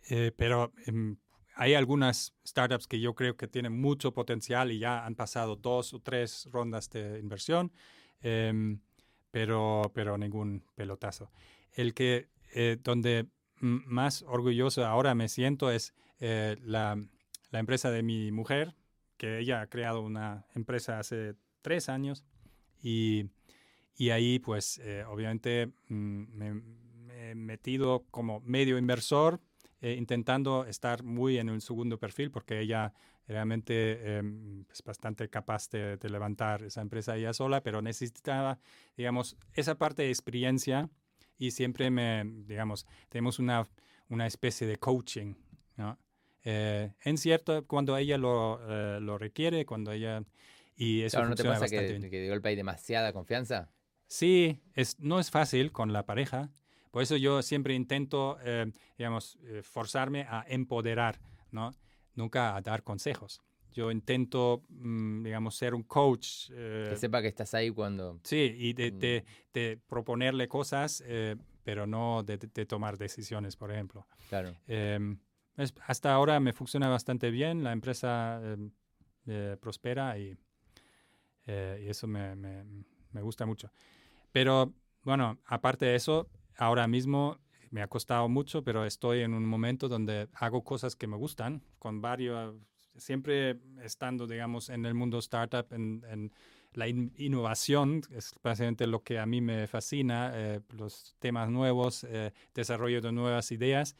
eh, pero em, hay algunas startups que yo creo que tienen mucho potencial y ya han pasado dos o tres rondas de inversión, em, pero, pero ningún pelotazo. El que eh, donde más orgulloso ahora me siento es eh, la, la, empresa de mi mujer, que ella ha creado una empresa hace tres años y, y ahí pues eh, obviamente mm, me, he metido como medio inversor eh, intentando estar muy en un segundo perfil porque ella realmente em, es bastante capaz de, levantar esa empresa ella sola, pero necesitaba, digamos, esa parte de experiencia y siempre me, digamos, tenemos una, una especie de coaching, ¿no? Eh, en cierto, cuando ella lo, eh, lo requiere, cuando ella... Y eso ¿no te pasa que, que, de golpe hay demasiada confianza? Sí, es, no es fácil con la pareja, por eso yo siempre intento, eh, digamos, eh, forzarme a empoderar, ¿no? Nunca a dar consejos. Yo intento, mm, digamos, ser un coach. Eh, que sepa que estás ahí cuando... Sí, y de, de, mm. proponerle cosas, pero no de, tomar decisiones, por ejemplo. Claro. Hasta ahora me funciona bastante bien, la empresa em, prospera y, y eso me, me, gusta mucho. Pero bueno, aparte de eso, ahora mismo me ha costado mucho, pero estoy en un momento donde hago cosas que me gustan, con varios, siempre estando, digamos, en el mundo startup, en, la innovación, es básicamente lo que a mí me fascina, eh, los temas nuevos, eh, desarrollo de nuevas ideas,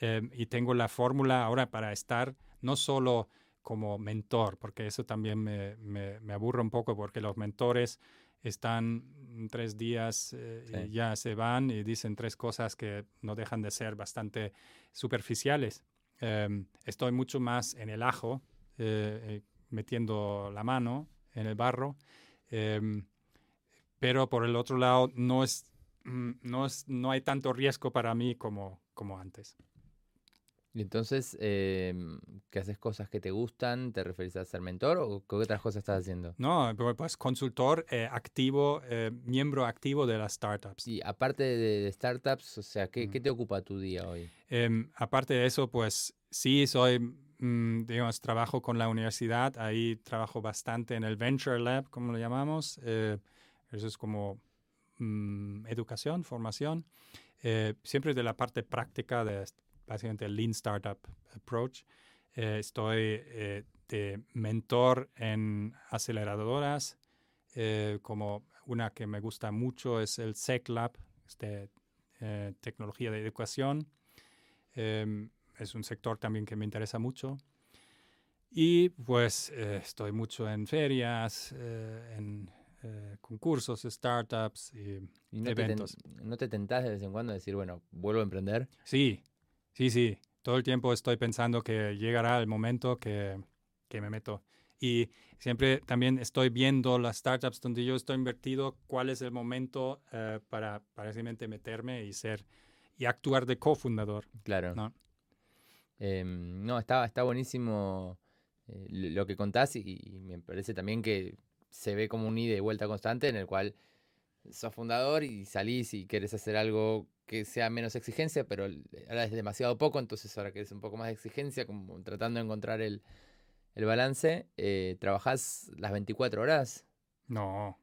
eh, y tengo la fórmula ahora para estar no solo como mentor, porque eso también me, me, me aburre un poco, porque los mentores están tres días eh, y ya se van y dicen tres cosas que no dejan de ser bastante superficiales. Em, estoy mucho más en el ajo, eh, eh, metiendo la mano en el barro, em, pero por el otro lado no, es, mm, no, es, no hay tanto riesgo para mí como, como antes. Y entonces, eh, ¿qué haces cosas que te gustan? ¿Te referís a ser mentor o qué otras cosas estás haciendo? No, pues consultor eh, activo, eh, miembro activo de las startups. Y aparte de, startups, o sea, ¿qué, ¿qué, te ocupa tu día hoy? Em, aparte de eso, pues sí, soy, mm, digamos, trabajo con la universidad, ahí trabajo bastante en el Venture Lab, como lo llamamos. Eh, eso es como mm, educación, formación. siempre de la parte práctica de básicamente el Lean Startup Approach. Eh, estoy eh, de mentor en aceleradoras, eh, como una que me gusta mucho es el SEC Lab, este, tecnología de educación. Em, es un sector también que me interesa mucho. Y pues estoy mucho en ferias, en concursos, startups y, no eventos. Te ¿No te tentás de vez en cuando decir, bueno, vuelvo a emprender? Sí, Sí, sí, todo el tiempo estoy pensando que llegará el momento que, que me meto. Y siempre también estoy viendo las startups donde yo estoy invertido, cuál es el momento uh, para, para meterme y ser y actuar de cofundador. Claro. ¿no? Eh, no, está, está buenísimo eh, lo que contás y, y, me parece también que se ve como un ida y vuelta constante en el cual sos fundador y salís y quieres hacer algo que sea menos exigencia, pero ahora es demasiado poco, entonces ahora que es un poco más de exigencia, como tratando de encontrar el, el balance, eh, ¿trabajás las 24 horas? No,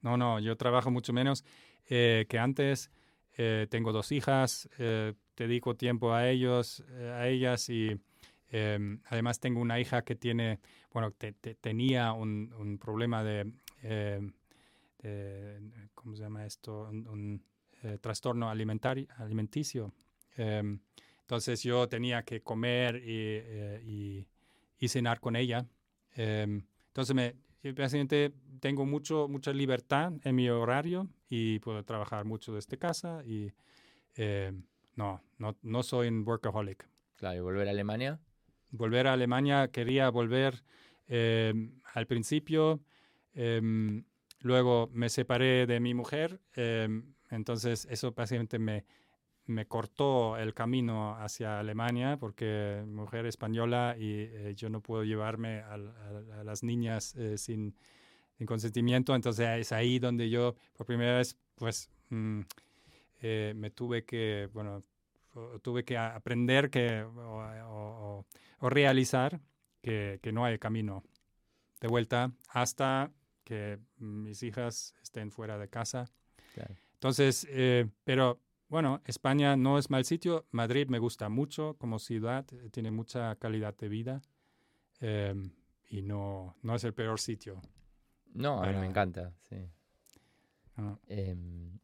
no, no, yo trabajo mucho menos eh, que antes. Eh, tengo dos hijas, eh, dedico tiempo a ellos, a ellas y em, además tengo una hija que tiene, bueno, tenía un, un problema de, ¿cómo se llama esto? un eh, trastorno alimenticio. Em, entonces yo tenía que comer y, eh, cenar con ella. Em, entonces me, básicamente tengo mucho, mucha libertad en mi horario y puedo trabajar mucho desde casa y em, no, no, no soy un workaholic. Claro, y volver a Alemania. Volver a Alemania, quería volver eh, al principio, em, luego me separé de mi mujer, em, entonces eso básicamente me, me cortó el camino hacia Alemania porque mujer española y eh, yo no puedo llevarme a, las niñas eh, sin, consentimiento. Entonces es ahí donde yo por primera vez pues mm, eh, me tuve que, bueno, tuve que aprender que, o, realizar que, que, no hay camino de vuelta hasta que mis hijas estén fuera de casa. Entonces, pero bueno, España no es mal sitio. Madrid me gusta mucho como ciudad, eh, tiene mucha calidad de vida em, y no, no es el peor sitio. No, a mí me encanta, sí. Ah. Em,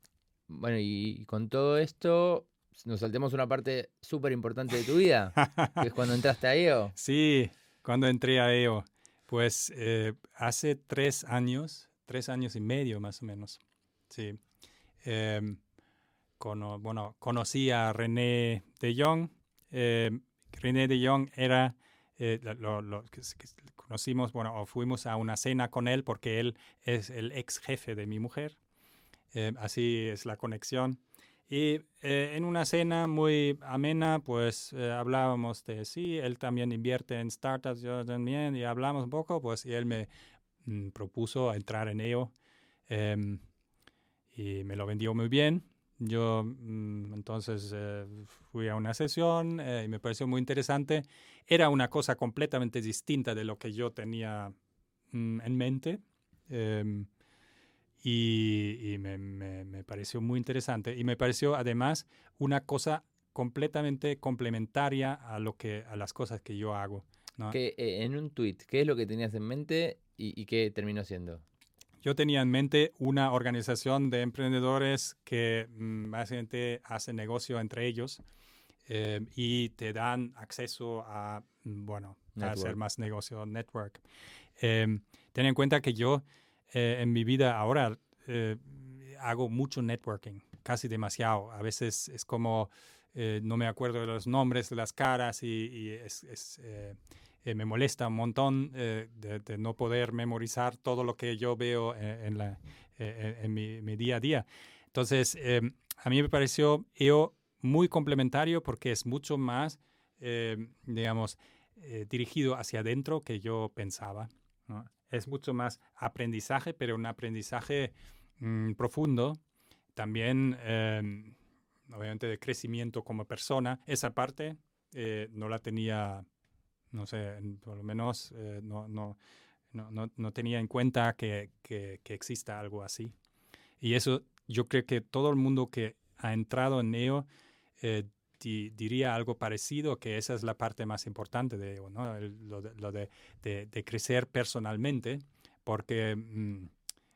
bueno, y, con todo esto, nos saltemos una parte súper importante de tu vida, que es cuando entraste a EO. Sí, cuando entré a EO. Pues eh, hace tres años, tres años y medio más o menos. Sí. Em, bueno, conocí a René de Jong. Eh, René de Jong era, eh, lo, que, conocimos, bueno, o fuimos a una cena con él porque él es el ex jefe de mi mujer. Eh, así es la conexión. Y en una cena muy amena, pues hablábamos de, sí, él también invierte en startups, yo también, y hablamos un poco, pues, y él me mm, propuso entrar en ello. Em, y me lo vendió muy bien. Yo mm, entonces eh, fui a una sesión eh, y me pareció muy interesante. Era una cosa completamente distinta de lo que yo tenía mm, en mente em, y, me, me, pareció muy interesante. Y me pareció además una cosa completamente complementaria a, lo que, a las cosas que yo hago. Que, eh, en un tweet, ¿qué es lo que tenías en mente y, y qué terminó siendo? Yo tenía en mente una organización de emprendedores que mm, básicamente hace negocio entre ellos eh, y te dan acceso a, mm, bueno, a hacer más negocio, network. Em, ten en cuenta que yo eh, en mi vida ahora eh, hago mucho networking, casi demasiado. A veces es como, no me acuerdo de los nombres, de las caras y, y es, es eh, me molesta un montón eh, de, no poder memorizar todo lo que yo veo eh, en, la, en mi, día a día. Entonces, a mí me pareció EO muy complementario porque es mucho más, digamos, dirigido hacia adentro que yo pensaba. Es mucho más aprendizaje, pero un aprendizaje mm, profundo. También, obviamente, de crecimiento como persona. Esa parte no la tenía no sé, por lo menos eh, no, no, no, no, tenía en cuenta que, que, exista algo así. Y eso yo creo que todo el mundo que ha entrado en NEO eh, diría algo parecido, que esa es la parte más importante de lo, de, crecer personalmente, porque mm,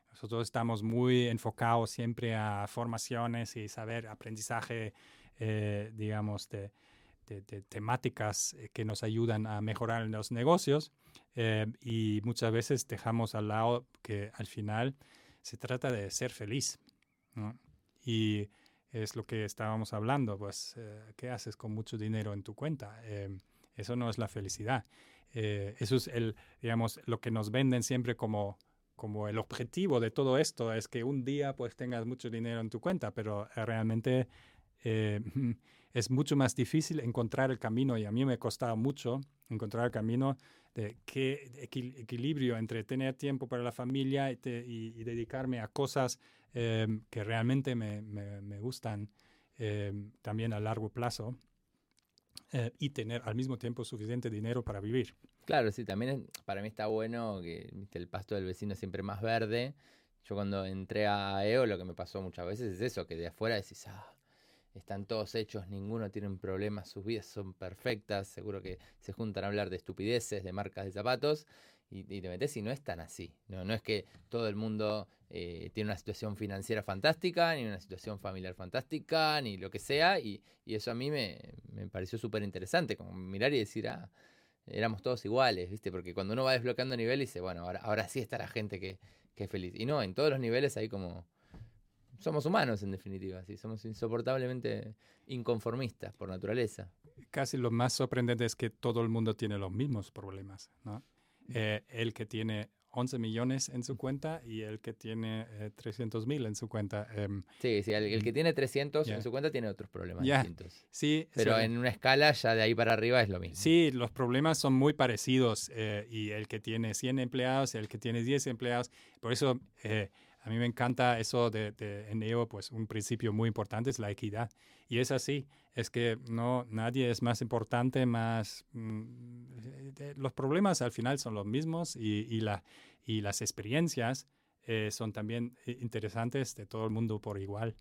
nosotros estamos muy enfocados siempre a formaciones y saber aprendizaje, eh, digamos, de, de, temáticas eh, que nos ayudan a mejorar los negocios eh, y muchas veces dejamos al lado que al final se trata de ser feliz. Y es lo que estábamos hablando, pues, eh, ¿qué haces con mucho dinero en tu cuenta? eso no es la felicidad. eso es el, digamos, lo que nos venden siempre como, como el objetivo de todo esto, es que un día pues tengas mucho dinero en tu cuenta, pero realmente es mucho más difícil encontrar el camino y a mí me costaba mucho encontrar el camino de qué equilibrio entre tener tiempo para la familia y, dedicarme a cosas em, que realmente me, me, gustan em, también a largo plazo eh, y tener al mismo tiempo suficiente dinero para vivir. Claro, sí, también para mí está bueno que el pasto del vecino siempre más verde. Yo cuando entré a EO lo que me pasó muchas veces es eso, que de afuera decís, ah, están todos hechos, ninguno tiene un problema, sus vidas son perfectas, seguro que se juntan a hablar de estupideces, de marcas de zapatos, y, te metes y no es tan así. No, no es que todo el mundo eh, tiene una situación financiera fantástica, ni una situación familiar fantástica, ni lo que sea, y, eso a mí me, pareció súper interesante, como mirar y decir, ah, éramos todos iguales, ¿viste? Porque cuando uno va desbloqueando nivel dice, bueno, ahora, ahora sí está la gente que, que es feliz. Y no, en todos los niveles hay como somos humanos en definitiva, sí, somos insoportablemente inconformistas por naturaleza. casi lo más sorprendente es que todo el mundo tiene los mismos problemas, ¿no? Eh, el que tiene 11 millones en su cuenta y el que tiene 300 mil en su cuenta. em, Sí, sí, el, el que Mm. tiene 300 Ya. en su cuenta tiene otros problemas Ya. distintos. sí, Pero sí. en una escala ya de ahí para arriba es lo mismo. Sí, los problemas son muy parecidos eh, y el que tiene 100 empleados, el que tiene 10 empleados. Por eso eh, a mí me encanta eso de, de en pues un principio muy importante es la equidad. Y es así, es que no nadie es más importante, más... mm, eh, los problemas al final son los mismos y, y, y las experiencias eh, son también eh, interesantes de todo el mundo por igual.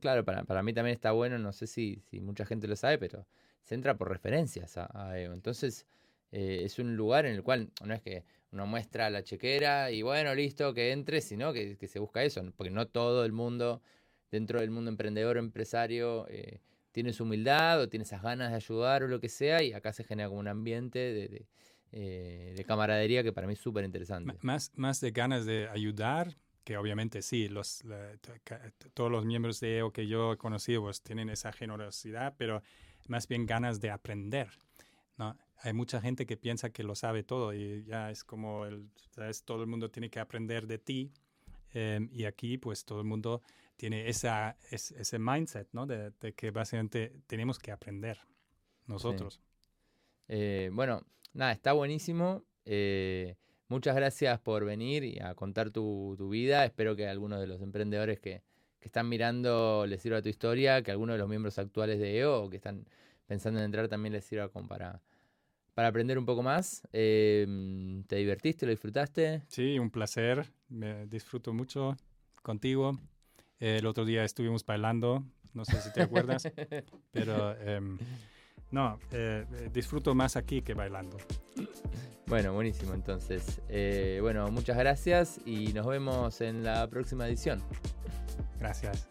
Claro, para, para mí también está bueno, no sé si, si mucha gente lo sabe, pero se entra por referencias a, a. Entonces, es un lugar en el cual no es que uno muestra la chequera y bueno, listo, que entre, sino que, que se busca eso, porque no todo el mundo, dentro del mundo emprendedor empresario, eh, tiene su humildad o tiene esas ganas de ayudar o lo que sea, y acá se genera como un ambiente de, eh, de camaradería que para mí es súper interesante. Más, más de ganas de ayudar, que obviamente sí, los, todos los miembros de EO que yo he conocido pues, tienen esa generosidad, pero más bien ganas de aprender. ¿no? Hay mucha gente que piensa que lo sabe todo y ya es como el, ¿sabes? todo el mundo tiene que aprender de ti. em, y aquí pues todo el mundo tiene esa, es- ese mindset ¿no? de, de que básicamente tenemos que aprender nosotros. Eh, bueno, nada, está buenísimo. Eh, muchas gracias por venir y a contar tu, tu vida. Espero que algunos de los emprendedores que, que están mirando les sirva tu historia, que algunos de los miembros actuales de EO que están pensando en entrar también les sirva como para, para aprender un poco más. Eh, ¿Te divertiste? ¿Lo disfrutaste? Sí, un placer. Me disfruto mucho contigo. Eh, el otro día estuvimos bailando, no sé si te acuerdas, pero em, no, eh, eh, disfruto más aquí que bailando. Bueno, buenísimo. Entonces, eh, bueno, muchas gracias y nos vemos en la próxima edición. Gracias.